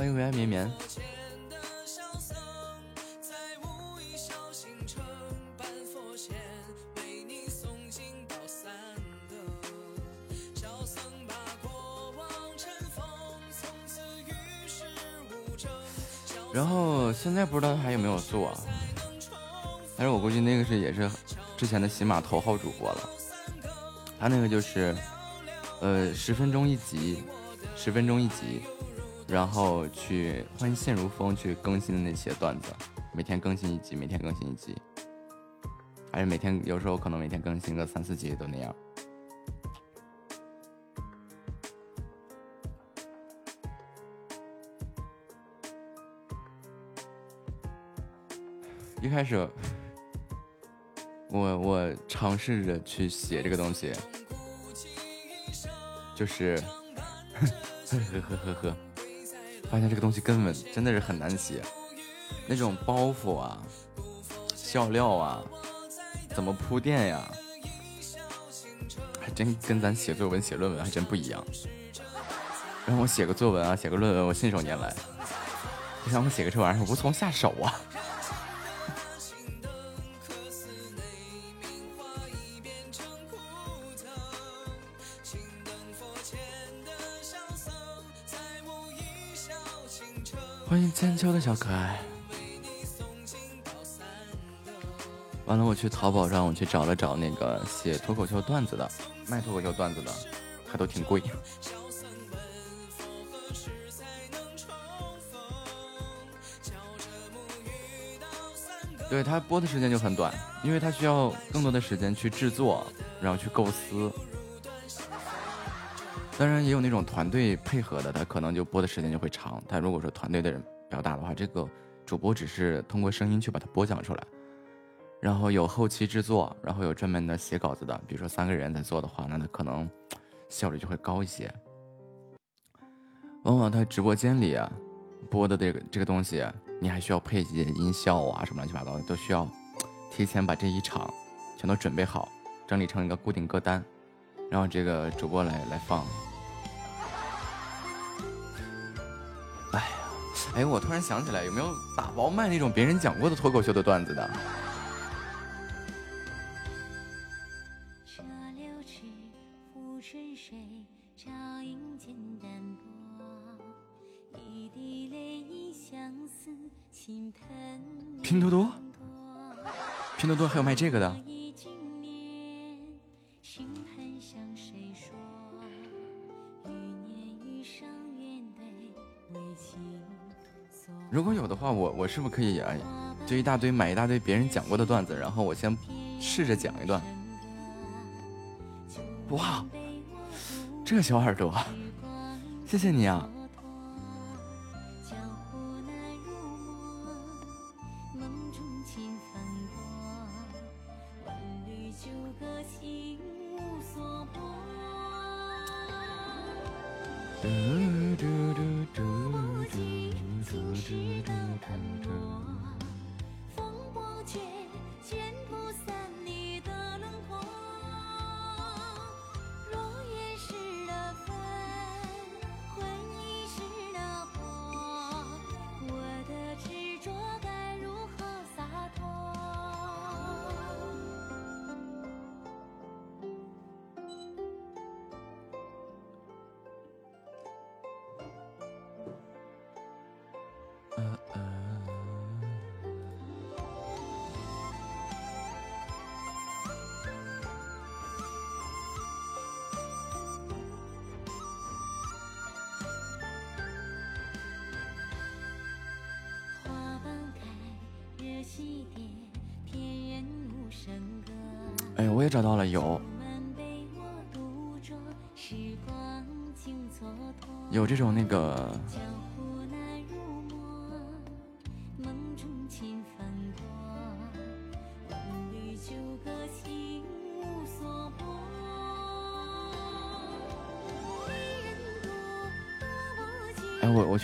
欢迎回来绵绵。然后现在不知道还有没有做，但是我估计那个是也是之前的喜马头号主播了。他那个就是，呃，十分钟一集，十分钟一集，然后去欢迎现如风去更新的那些段子，每天更新一集，每天更新一集，还是每天有时候可能每天更新个三四集都那样。一开始，我我尝试着去写这个东西，就是 呵呵呵呵呵，发现这个东西根本真的是很难写，那种包袱啊、笑料啊，怎么铺垫呀，还真跟咱写作文、写论文还真不一样。让我写个作文啊，写个论文，我信手拈来；让我写个这玩意儿，无从下手啊。欢迎千秋的小可爱。完了，我去淘宝上，我去找了找那个写脱口秀段子的，卖脱口秀段子的，还都挺贵。对他播的时间就很短，因为他需要更多的时间去制作，然后去构思。当然也有那种团队配合的，他可能就播的时间就会长。但如果说团队的人比较大的话，这个主播只是通过声音去把它播讲出来，然后有后期制作，然后有专门的写稿子的，比如说三个人在做的话，那他可能效率就会高一些。往往他直播间里啊播的这个这个东西，你还需要配一些音效啊什么乱七八糟的，都需要提前把这一场全都准备好，整理成一个固定歌单，然后这个主播来来放。哎呀，哎，我突然想起来，有没有打包卖那种别人讲过的脱口秀的段子的？拼多多，拼多多还有卖这个的。有的话，我我是不是可以，就一大堆买一大堆别人讲过的段子，然后我先试着讲一段。哇，这小耳朵，谢谢你啊！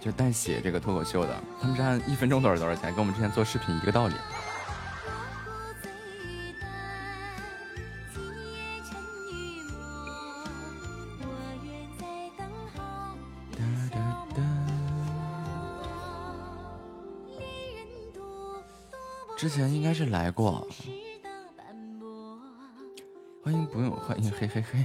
就带写这个脱口秀的，他们是按一分钟多少多少钱，跟我们之前做视频一个道理。之前应该是来过。欢迎不用欢迎嘿嘿嘿。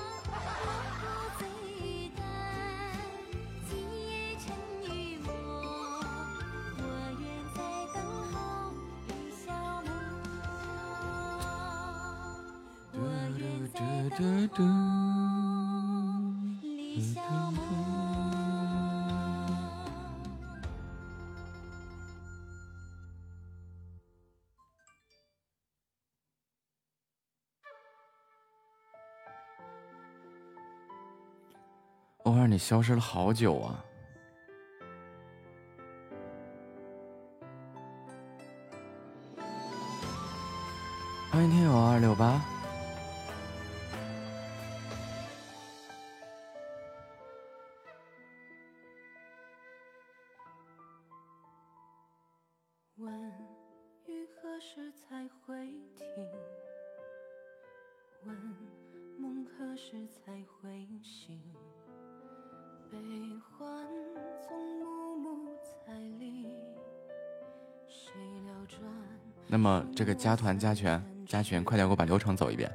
李小梦。偶尔你消失了好久啊。欢迎听友二六八，这个加团加群加群，快点给我把流程走一遍。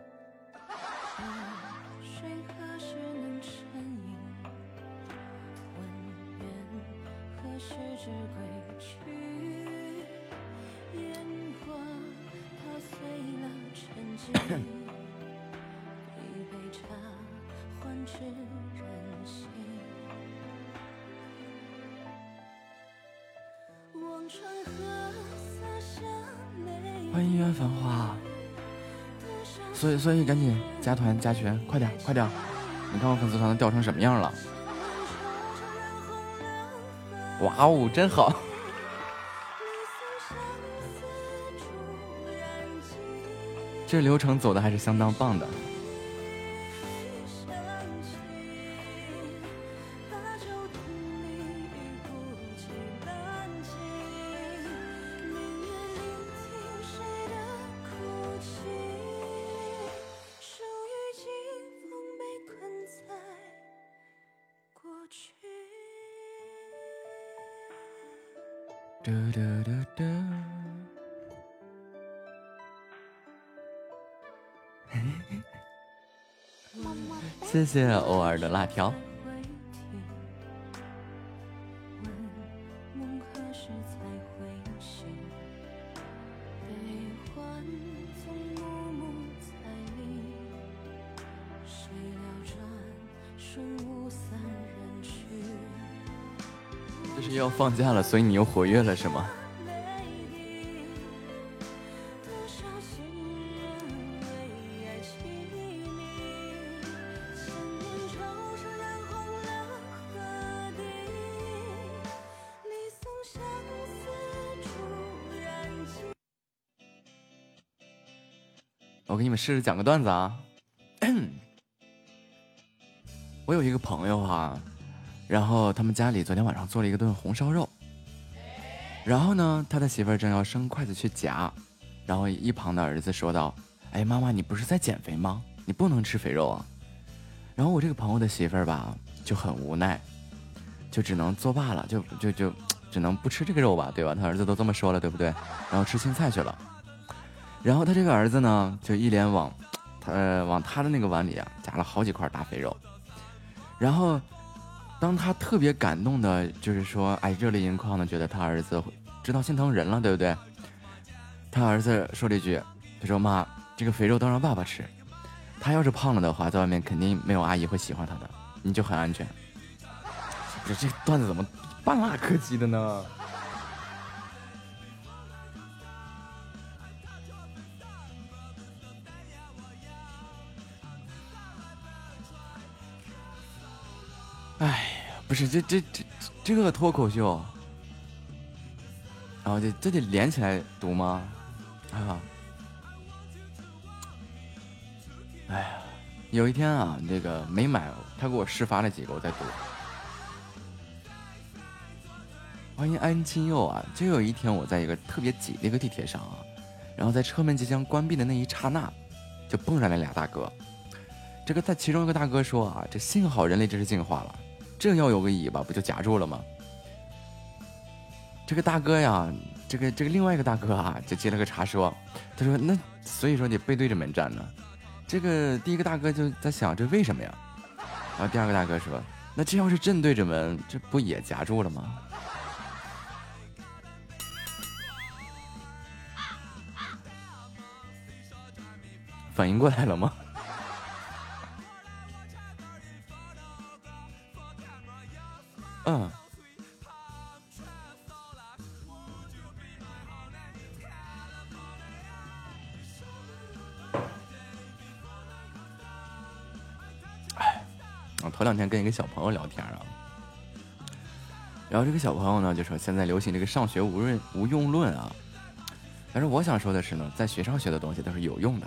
所以赶紧加团加群，快点快点！你看我粉丝团都掉成什么样了？哇哦，真好！这流程走的还是相当棒的。谢偶尔的辣条。这是要放假了，所以你又活跃了是吗？试试讲个段子啊。我有一个朋友哈、然后他们家里昨天晚上做了一个顿红烧肉，然后呢，他的媳妇儿正要伸筷子去夹，然后一旁的儿子说道：“哎，妈妈，你不是在减肥吗？你不能吃肥肉啊。”然后我这个朋友的媳妇儿吧就很无奈，就只能作罢了，就就就只能不吃这个肉吧，对吧？他儿子都这么说了，对不对？然后吃青菜去了。然后他这个儿子呢，就一连往他、呃、往他的那个碗里啊夹了好几块大肥肉，然后当他特别感动的，就是说，哎，热泪盈眶的，觉得他儿子知道心疼人了，对不对？他儿子说了一句：“他说妈，这个肥肉都让爸爸吃，他要是胖了的话，在外面肯定没有阿姨会喜欢他的，你就很安全。”这这段子怎么半拉客气的呢？是这这这这个脱口秀，然后这这得连起来读吗？啊，哎呀，有一天啊，这个没买，他给我示范了几个，我在读。欢迎安亲佑啊！就有一天我在一个特别挤的一个地铁上啊，然后在车门即将关闭的那一刹那，就蹦上来俩大哥。这个在其中一个大哥说啊，这幸好人类真是进化了，这要有个尾巴不就夹住了吗？这个大哥呀，这个这个另外一个大哥啊，就接了个茬说，他说那所以说你背对着门站呢。这个第一个大哥就在想这为什么呀？然后第二个大哥说，那这要是正对着门，这不也夹住了吗？反应过来了吗？嗯。哎，我头两天跟一个小朋友聊天啊，然后这个小朋友呢就说现在流行这个上学无论无用论啊，但是我想说的是呢，在学上学的东西都是有用的，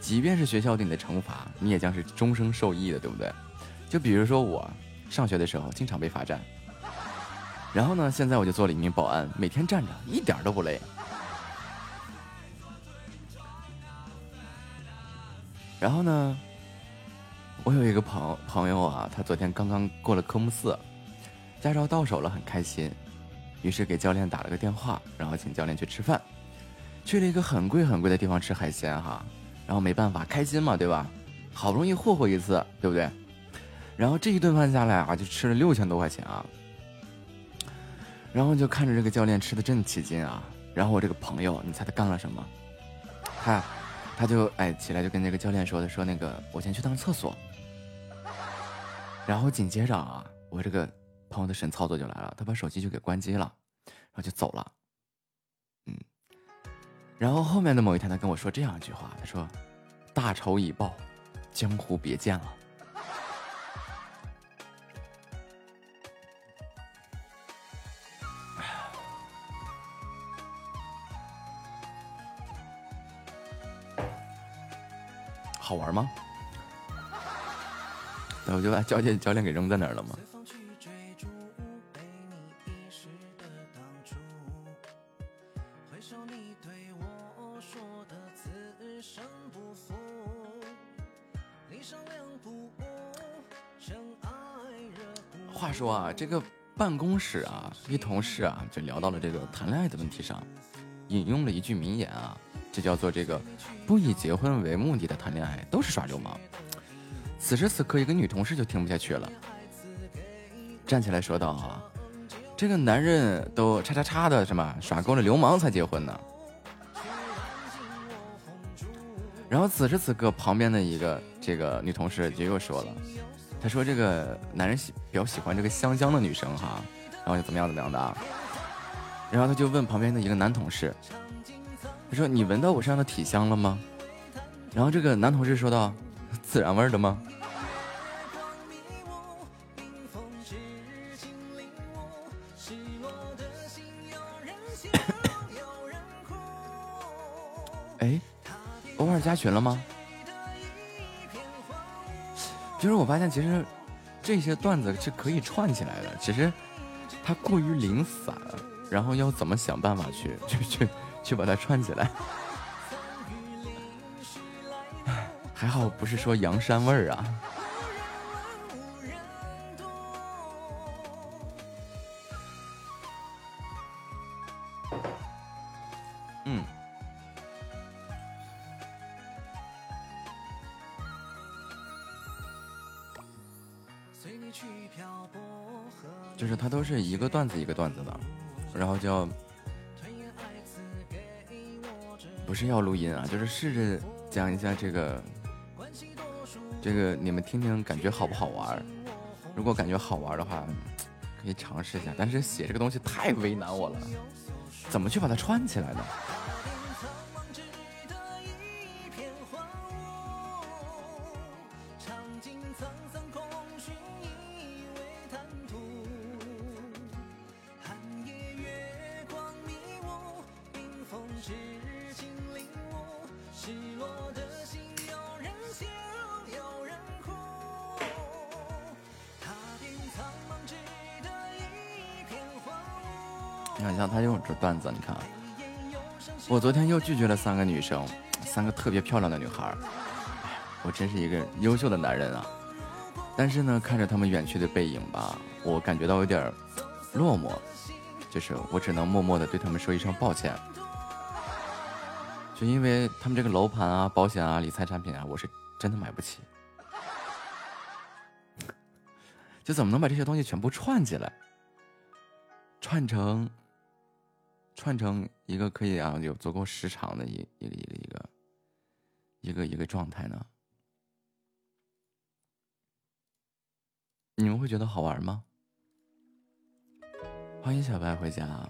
即便是学校给你的惩罚，你也将是终生受益的，对不对？就比如说我上学的时候经常被罚站，然后呢，现在我就做了一名保安，每天站着一点都不累。然后呢，我有一个朋朋友啊，他昨天刚刚过了科目四，驾照到手了，很开心，于是给教练打了个电话，然后请教练去吃饭，去了一个很贵很贵的地方吃海鲜哈，然后没办法，开心嘛，对吧？好不容易霍霍一次，对不对？然后这一顿饭下来啊，就吃了六千多块钱啊，然后就看着这个教练吃的真起劲啊，然后我这个朋友，你猜他干了什么？他他就哎起来就跟那个教练说的，说那个我先去趟厕所。然后紧接着啊，我这个朋友的神操作就来了，他把手机就给关机了，然后就走了。嗯，然后后面的某一天，他跟我说这样一句话，他说：“大仇已报，江湖别见了。”好玩吗？那我就把教练教练给扔在那儿了吗？话说啊，这个办公室啊，一同事啊，就聊到了这个谈恋爱的问题上，引用了一句名言啊，这叫做这个不以结婚为目的的谈恋爱都是耍流氓。此时此刻，一个女同事就听不下去了，站起来说道：“啊，这个男人都叉叉叉的什么耍够了流氓才结婚呢。”然后此时此刻，旁边的一个这个女同事就又说了，她说：“这个男人喜比较喜欢这个香香的女生哈，然后就怎么样怎么样的啊。”然后他就问旁边的一个男同事，他说：“你闻到我身上的体香了吗？”然后这个男同事说道：“自然味的吗？” 哎，偶尔加群了吗？就是我发现，其实这些段子是可以串起来的，只是它过于零散，然后要怎么想办法去去去把它串起来。还好不是说洋山味儿啊。嗯。就是它都是一个段子一个段子的，然后叫不是要录音啊，就是试着讲一下这个这个你们听听感觉好不好玩？如果感觉好玩的话，可以尝试一下。但是写这个东西太为难我了，怎么去把它串起来呢？拒绝了三个女生，三个特别漂亮的女孩。哎呀，我真是一个优秀的男人啊！但是呢，看着他们远去的背影吧，我感觉到有点落寞，就是我只能默默的对他们说一声抱歉。就因为他们这个楼盘啊、保险啊、理财产品啊，我是真的买不起。就怎么能把这些东西全部串起来，串成串成一个可以啊有足够时长的一一个一个一个一个一个状态呢？你们会觉得好玩吗？欢迎小白回家。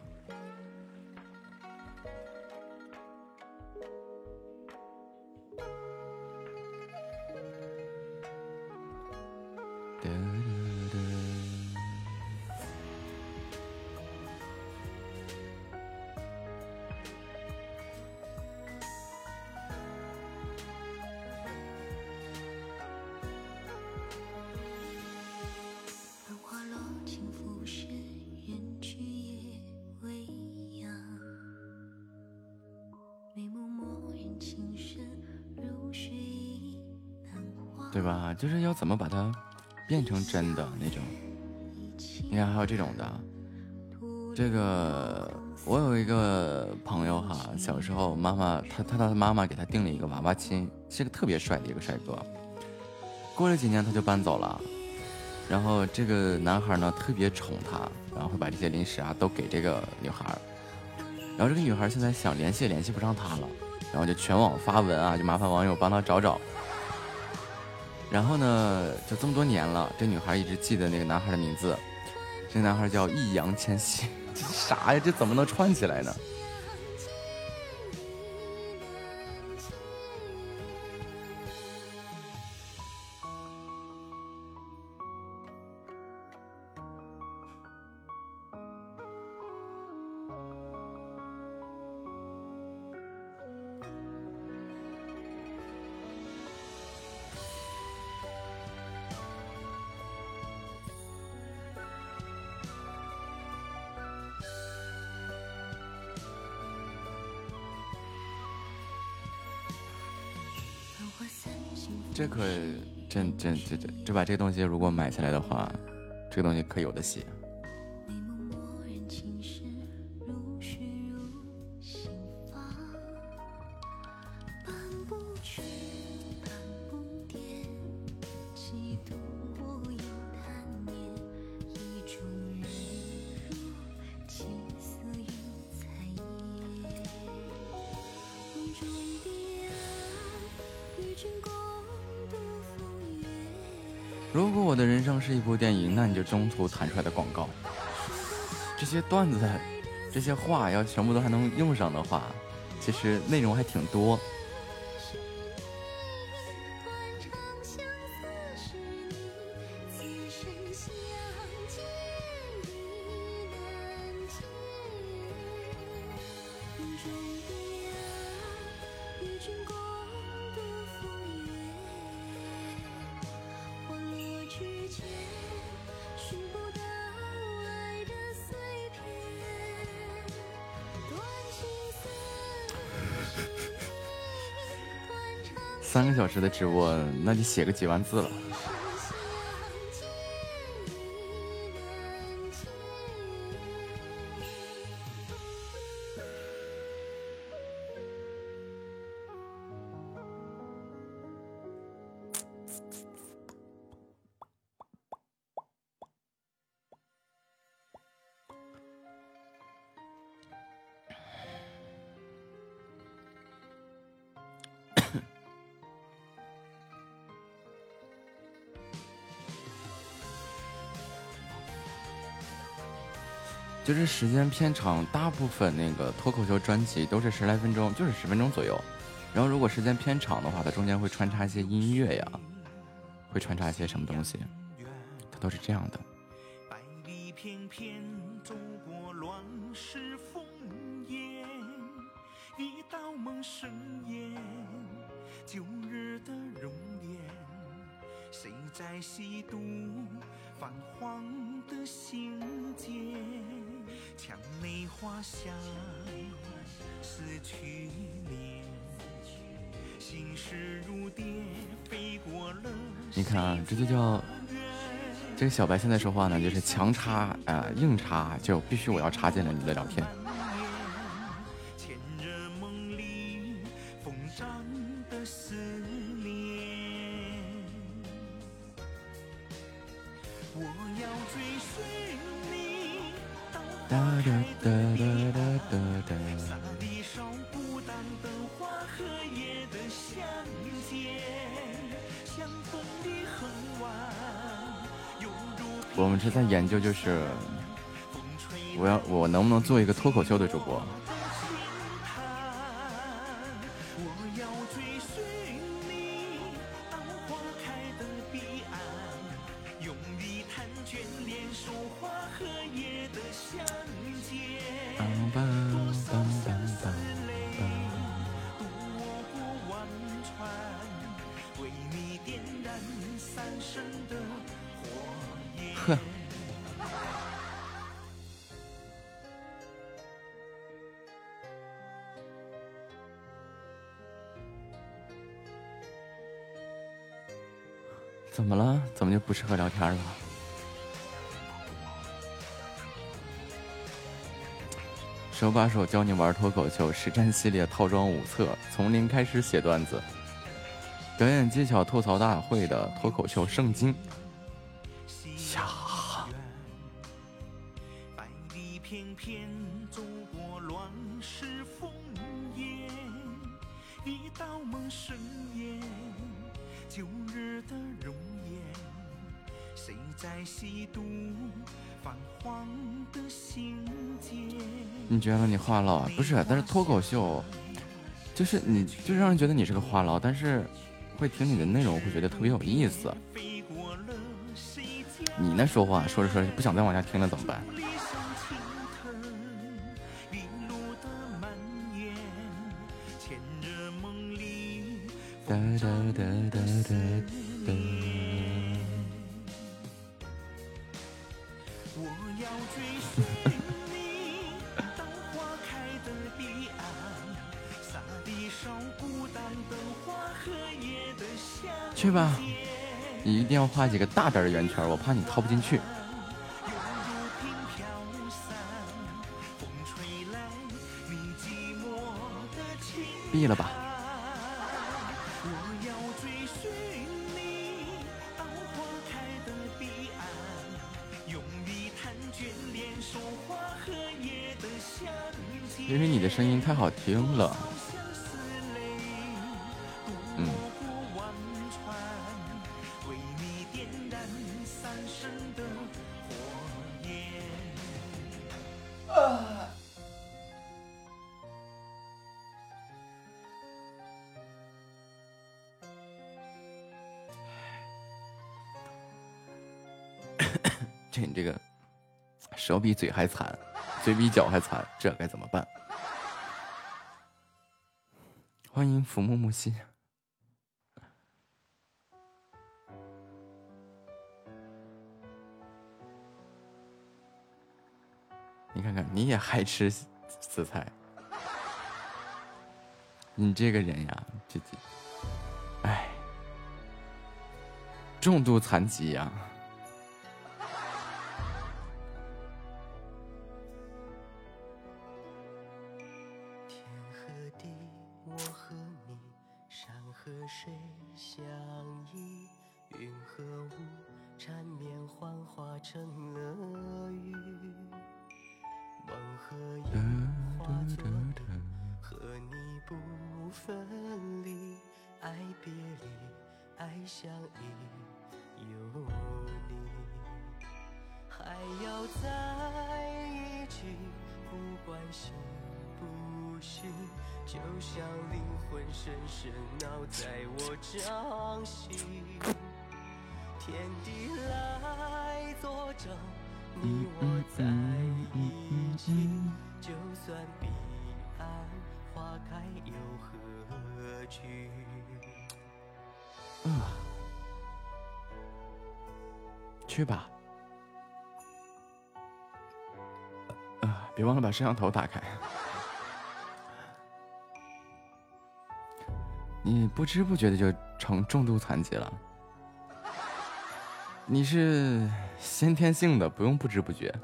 成真的那种。你看，还有这种的，这个我有一个朋友哈，小时候妈妈他他他妈妈给他订了一个娃娃亲，是个特别帅的一个帅哥。过了几年他就搬走了，然后这个男孩呢特别宠她，然后会把这些零食啊都给这个女孩。然后这个女孩现在想联系也联系不上他了，然后就全网发文啊，就麻烦网友帮他找找。然后呢，就这么多年了，这女孩一直记得那个男孩的名字，这男孩叫易烊千玺。这啥呀？这怎么能串起来呢？这这这这把这个东西如果买下来的话，这个东西可有的写。电影，那你就中途弹出来的广告，这些段子、这些话要全部都还能用上的话，其实内容还挺多。直播，那就写个几万字了。时间偏长，大部分那个脱口秀专辑都是十来分钟，就是十分钟左右。然后如果时间偏长的话，它中间会穿插一些音乐呀，会穿插一些什么东西，它都是这样的。小白现在说话呢，就是强插啊、硬插，就必须我要插进来你的聊天。我们是在研究，就是我要我能不能做一个脱口秀的主播？适合聊天了？手把手教你玩脱口秀实战系列套装五册，从零开始写段子，表演技巧吐槽大会的脱口秀圣经。话痨啊？不是，但是脱口秀，就是你，就是让人觉得你是个话痨，但是会听你的内容，会觉得特别有意思。你那说话说着说着不想再往下听了怎么办？哒哒哒几个大点的圆圈，我怕你套不进去。闭了吧。因为你的声音太好听了，嘴还残，嘴比脚还残，这该怎么办？欢迎浮木木兮。你看看，你也爱吃紫菜，你这个人呀，这这，哎，重度残疾呀、不分离，爱别离，爱相依，有你。还要在一起，不管行不信，就像灵魂深深烙在我掌心。天地来作证，你我在一起，就算彼岸花开又何惧？去吧。啊，别忘了把摄像头打开。你不知不觉的就成重度残疾了。你是先天性的，不用不知不觉。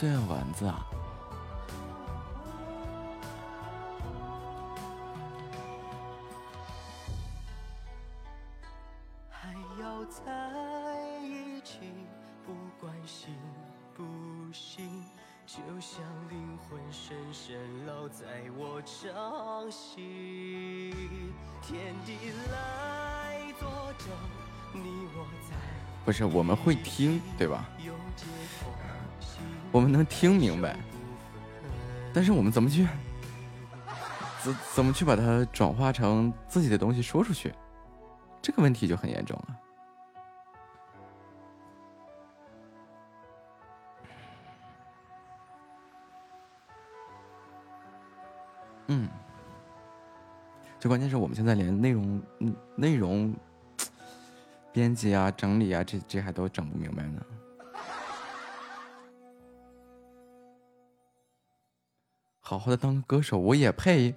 欢迎罪恶丸子啊！还要在一起，不管信不信，就像灵魂深深烙在我掌心。天地来作证，你我在不是我们会听，对吧？我们能听明白，但是我们怎么去怎怎么去把它转化成自己的东西说出去？这个问题就很严重了。嗯，最关键是我们现在连内容、嗯内容 编辑啊、整理啊，这这还都整不明白呢。好好的当个歌手，我也配。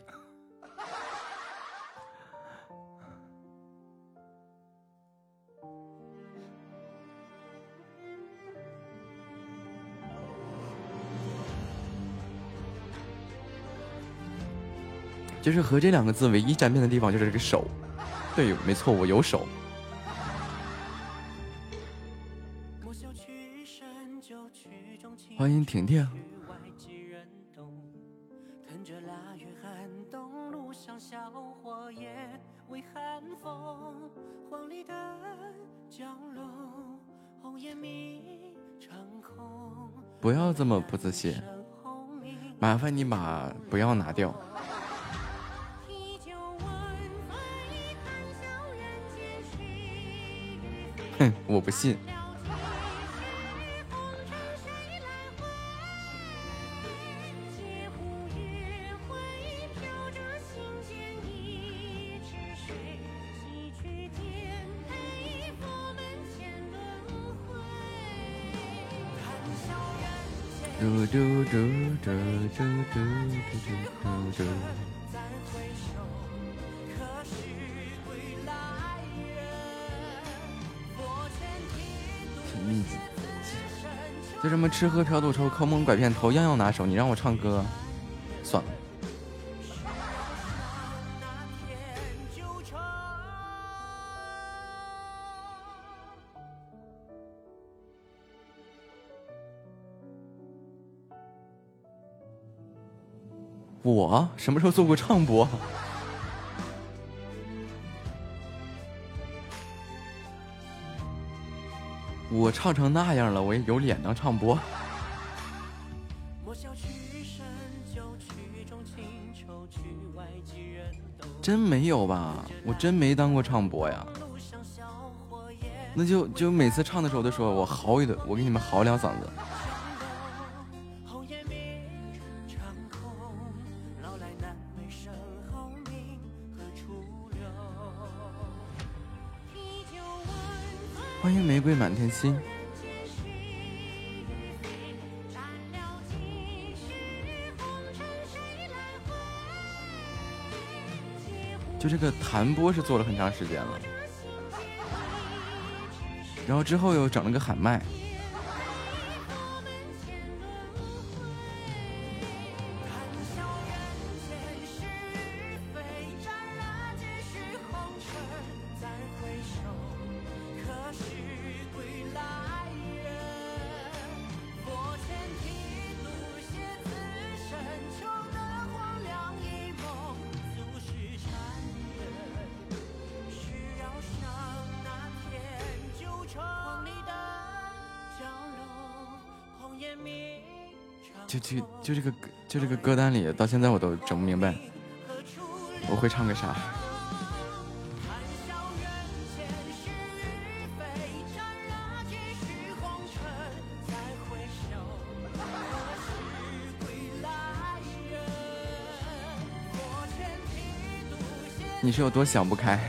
就是和这两个字唯一沾边的地方就是这个手，对，没错，我有手。欢迎婷婷，不要这么不自信，麻烦你把不要拿掉。哼，我不信。嘟嘟嘟嘟嘟嘟嘟嘟嘟。就这么吃喝嫖赌抽坑蒙拐骗偷样样拿手，你让我唱歌，算了。啊什么时候做过唱播？我唱成那样了，我也有脸当唱播？真没有吧？我真没当过唱播呀。那就就每次唱的时候都说我嚎一顿，我给你们嚎两嗓子。瑰满天星。就这个弹拨是做了很长时间了，然后之后又整了个喊麦。就这个歌就这个歌单里，到现在我都整不明白，我会唱个啥？你是有多想不开？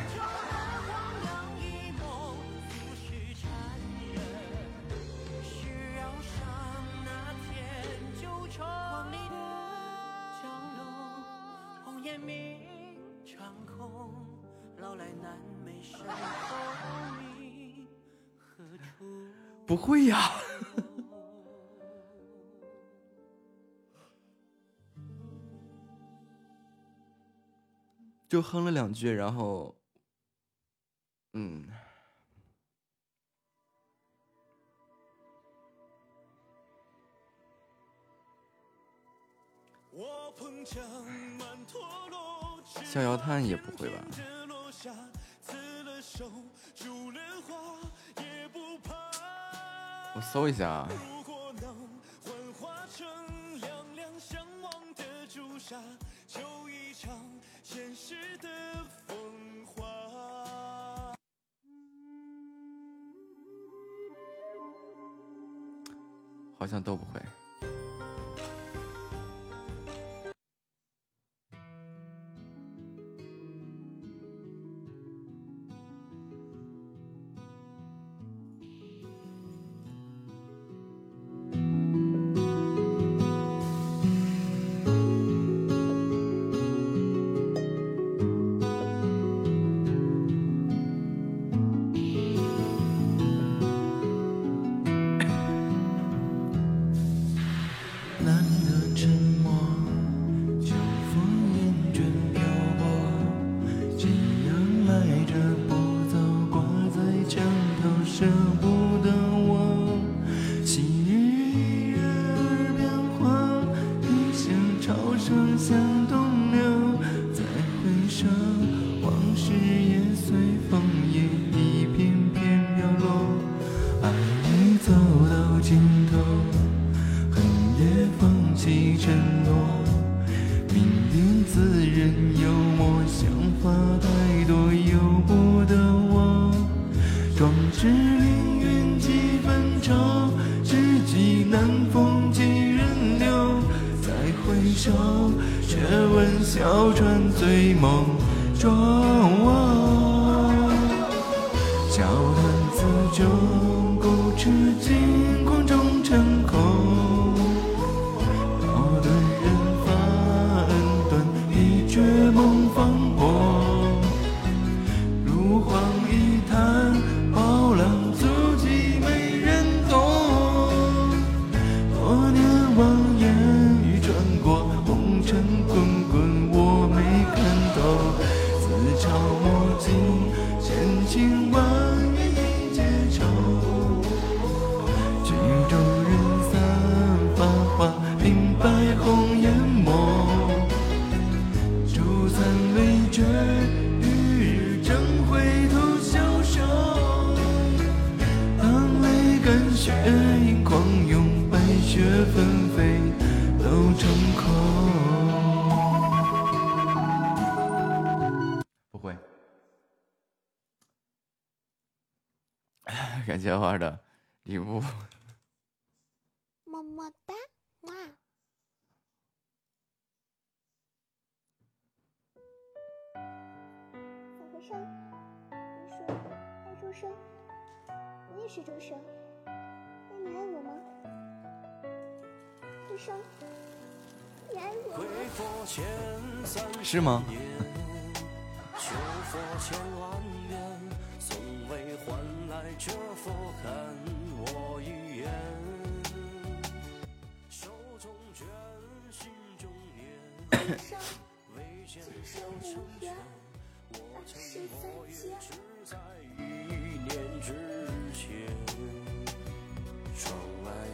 哼了两句，然后嗯，逍遥叹也不会吧。我搜一下。那都不会是吗？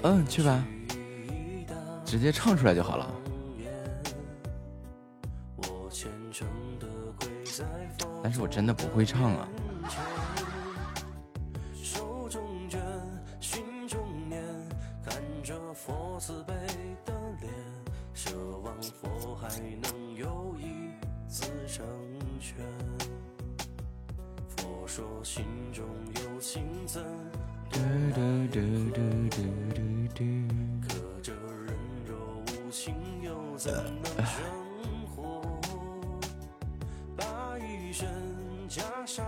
嗯，去吧，直接唱出来就好了着佛慈悲的脸，奢望佛还能有一次成全。佛说心中有情怎可这人若无情，又怎能生活？把一身袈裟。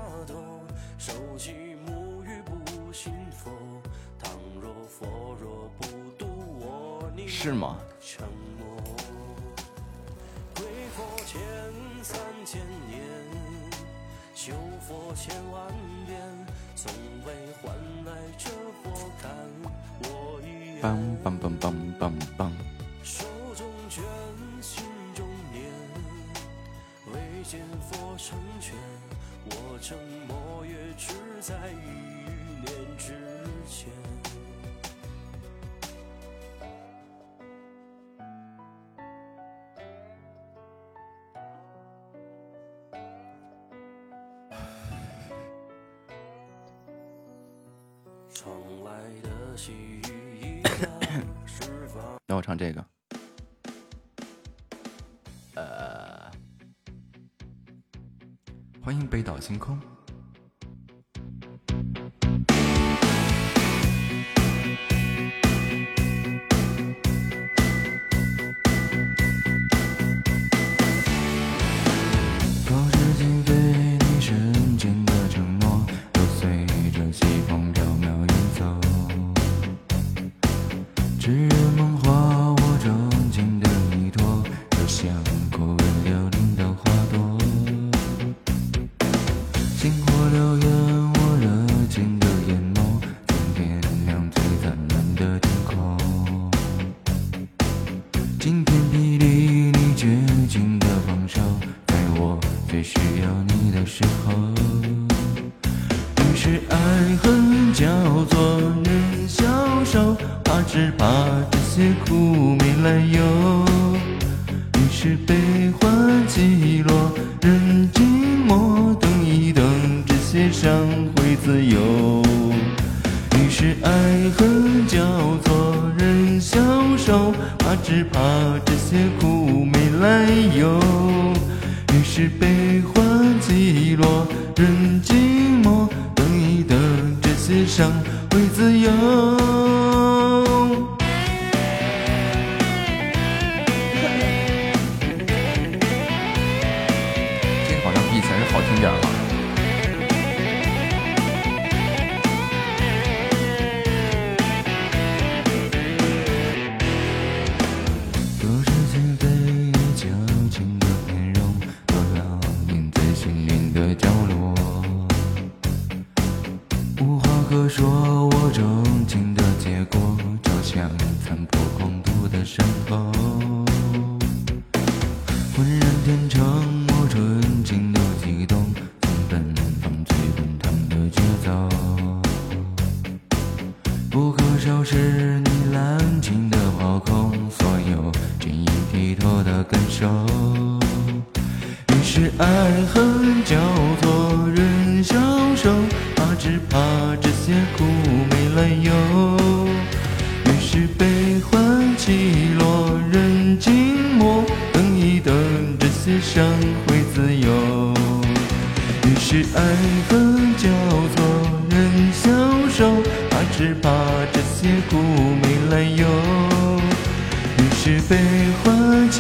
是吗？沉默。挥霍前三千年，佛万遍，从未换来这。看我一，手中拳心中念，未见佛成全，我沉默也只在一念之间。窗外的让我唱这个。呃欢迎北岛星空。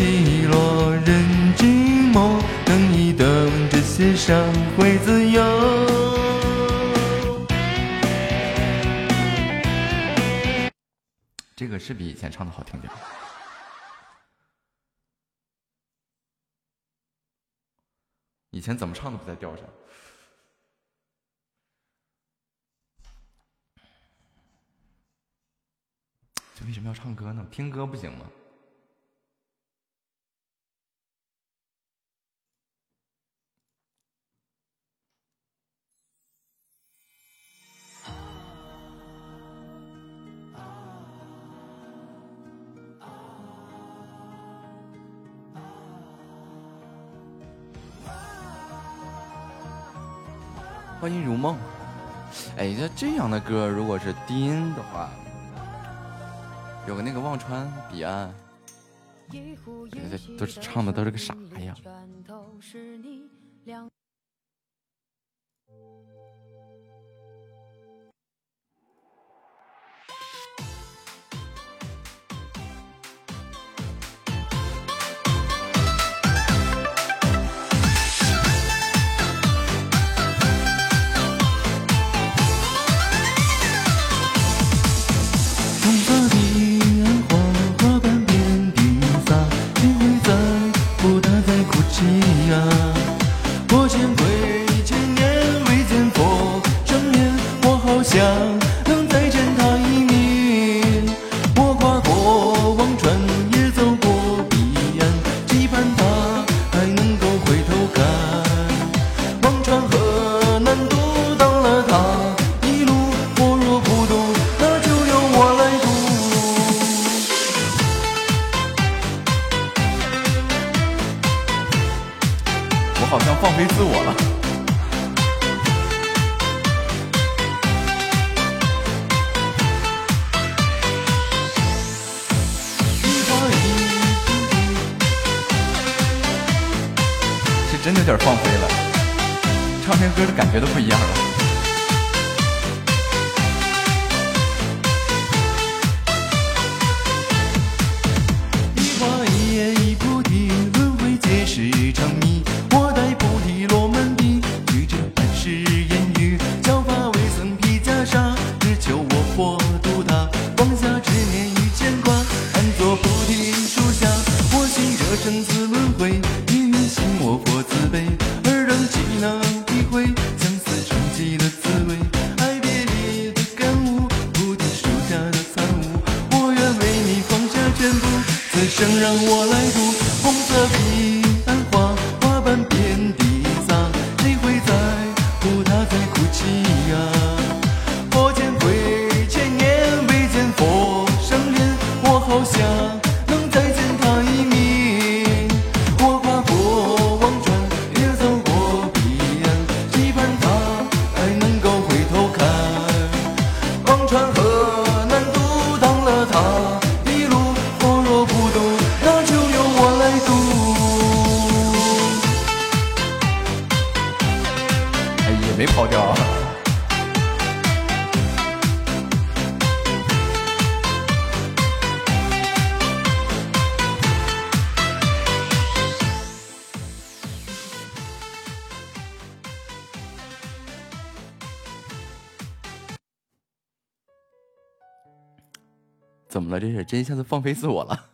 起落人寂寞，等一等这些伤会自由。这个是比以前唱的好听点。以前怎么唱都不在调上。这为什么要唱歌呢？听歌不行吗？欢迎如梦。哎，那这样的歌如果是低音的话，有个那个忘川彼岸，这都是唱的都是个啥呀？我见鬼见年，未见佛正念。我好想。感觉都不一样了。怎么了？这是这一下子放飞自我了？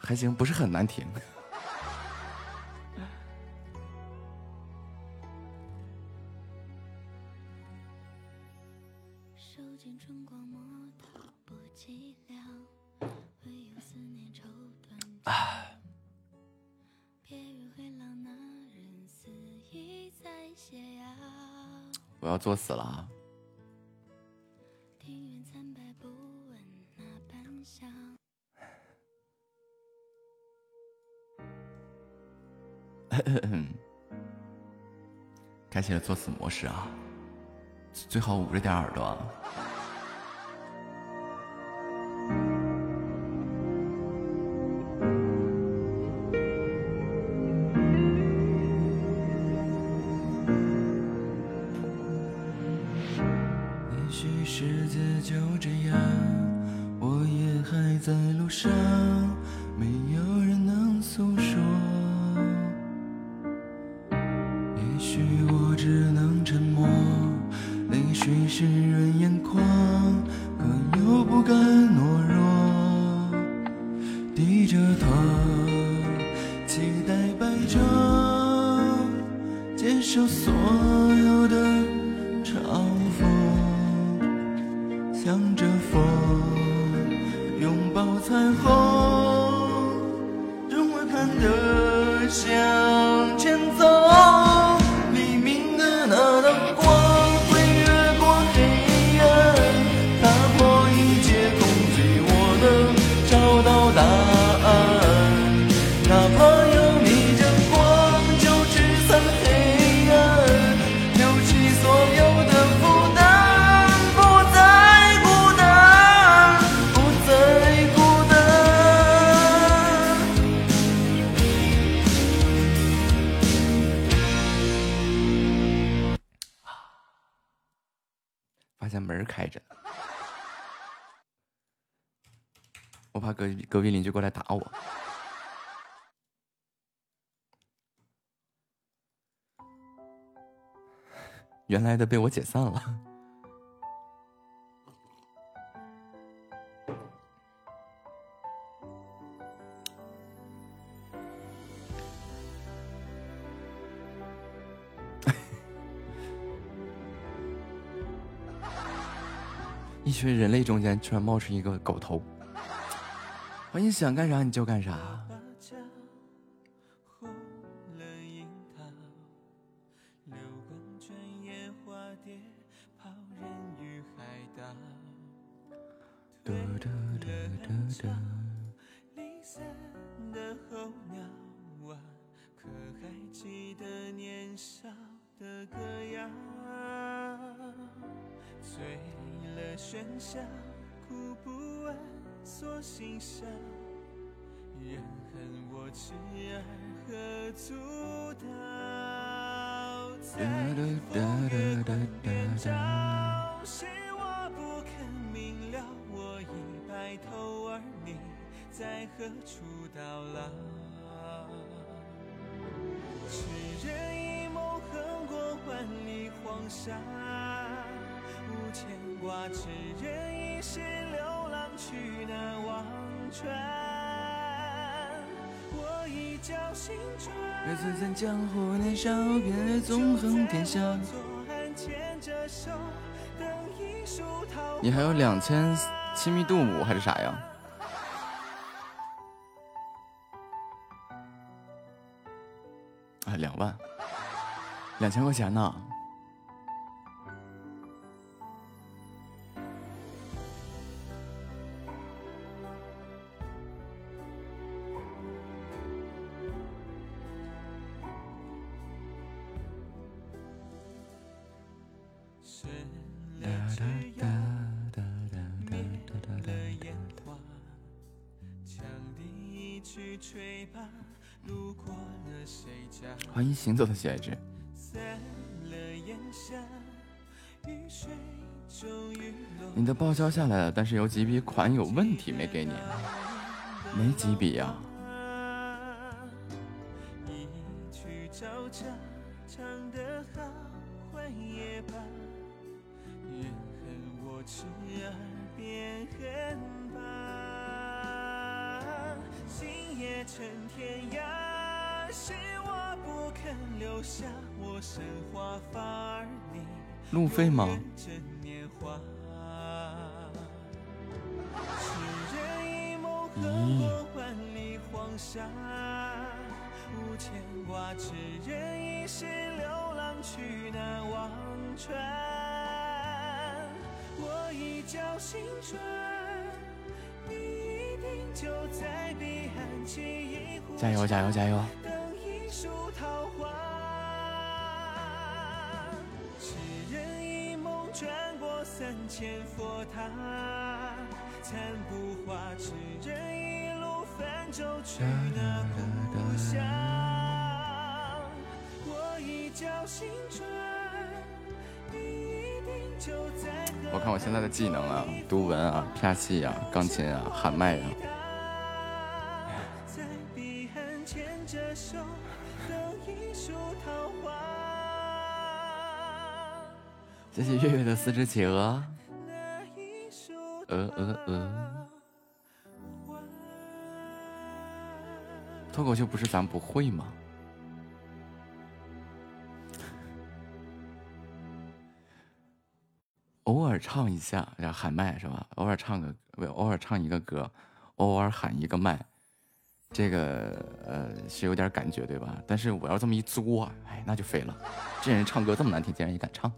还行不是很难听。我要作死了啊！开启了作死模式啊，最好捂着点耳朵。爱的被我解散了。一群人类中间，突然冒出一个狗头。欢迎想干啥你就干啥。痴儿何足道？在风月关边照，是我不肯明了，我已白头，而你在何处到老？痴人一梦横过万里黄沙，无牵挂；痴人一世流浪去那忘川。我一觉醒转，日子在江湖年少，偏爱纵横天下。你还有两千亲密度五还是啥呀？啊，两万，两千块钱呢？行走的小只。散了烟霞，雨水终于落。你的报销下来了，但是有几笔款有问题没给你，没几笔呀、岸沏一壶加油加油加油！我看我现在的技能啊，读文啊，啪戏啊，钢琴啊，喊麦啊，在彼岸牵着手，等一树桃花。谢谢月月的四只企鹅，那一树鹅鹅鹅。脱口秀不是咱不会吗？偶尔唱一下，然后喊麦是吧？偶尔唱个，不偶尔唱一个歌，偶尔喊一个麦，这个呃是有点感觉对吧？但是我要这么一作，哎，那就废了。这人唱歌这么难听，竟然也敢唱。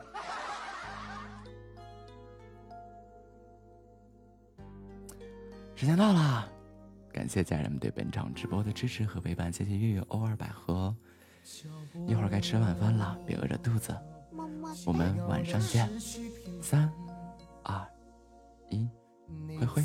时间到了，感谢家人们对本场直播的支持和陪伴，谢谢月月偶尔百合。一会儿该吃晚饭了，别饿着肚子。我们晚上见，三二一挥挥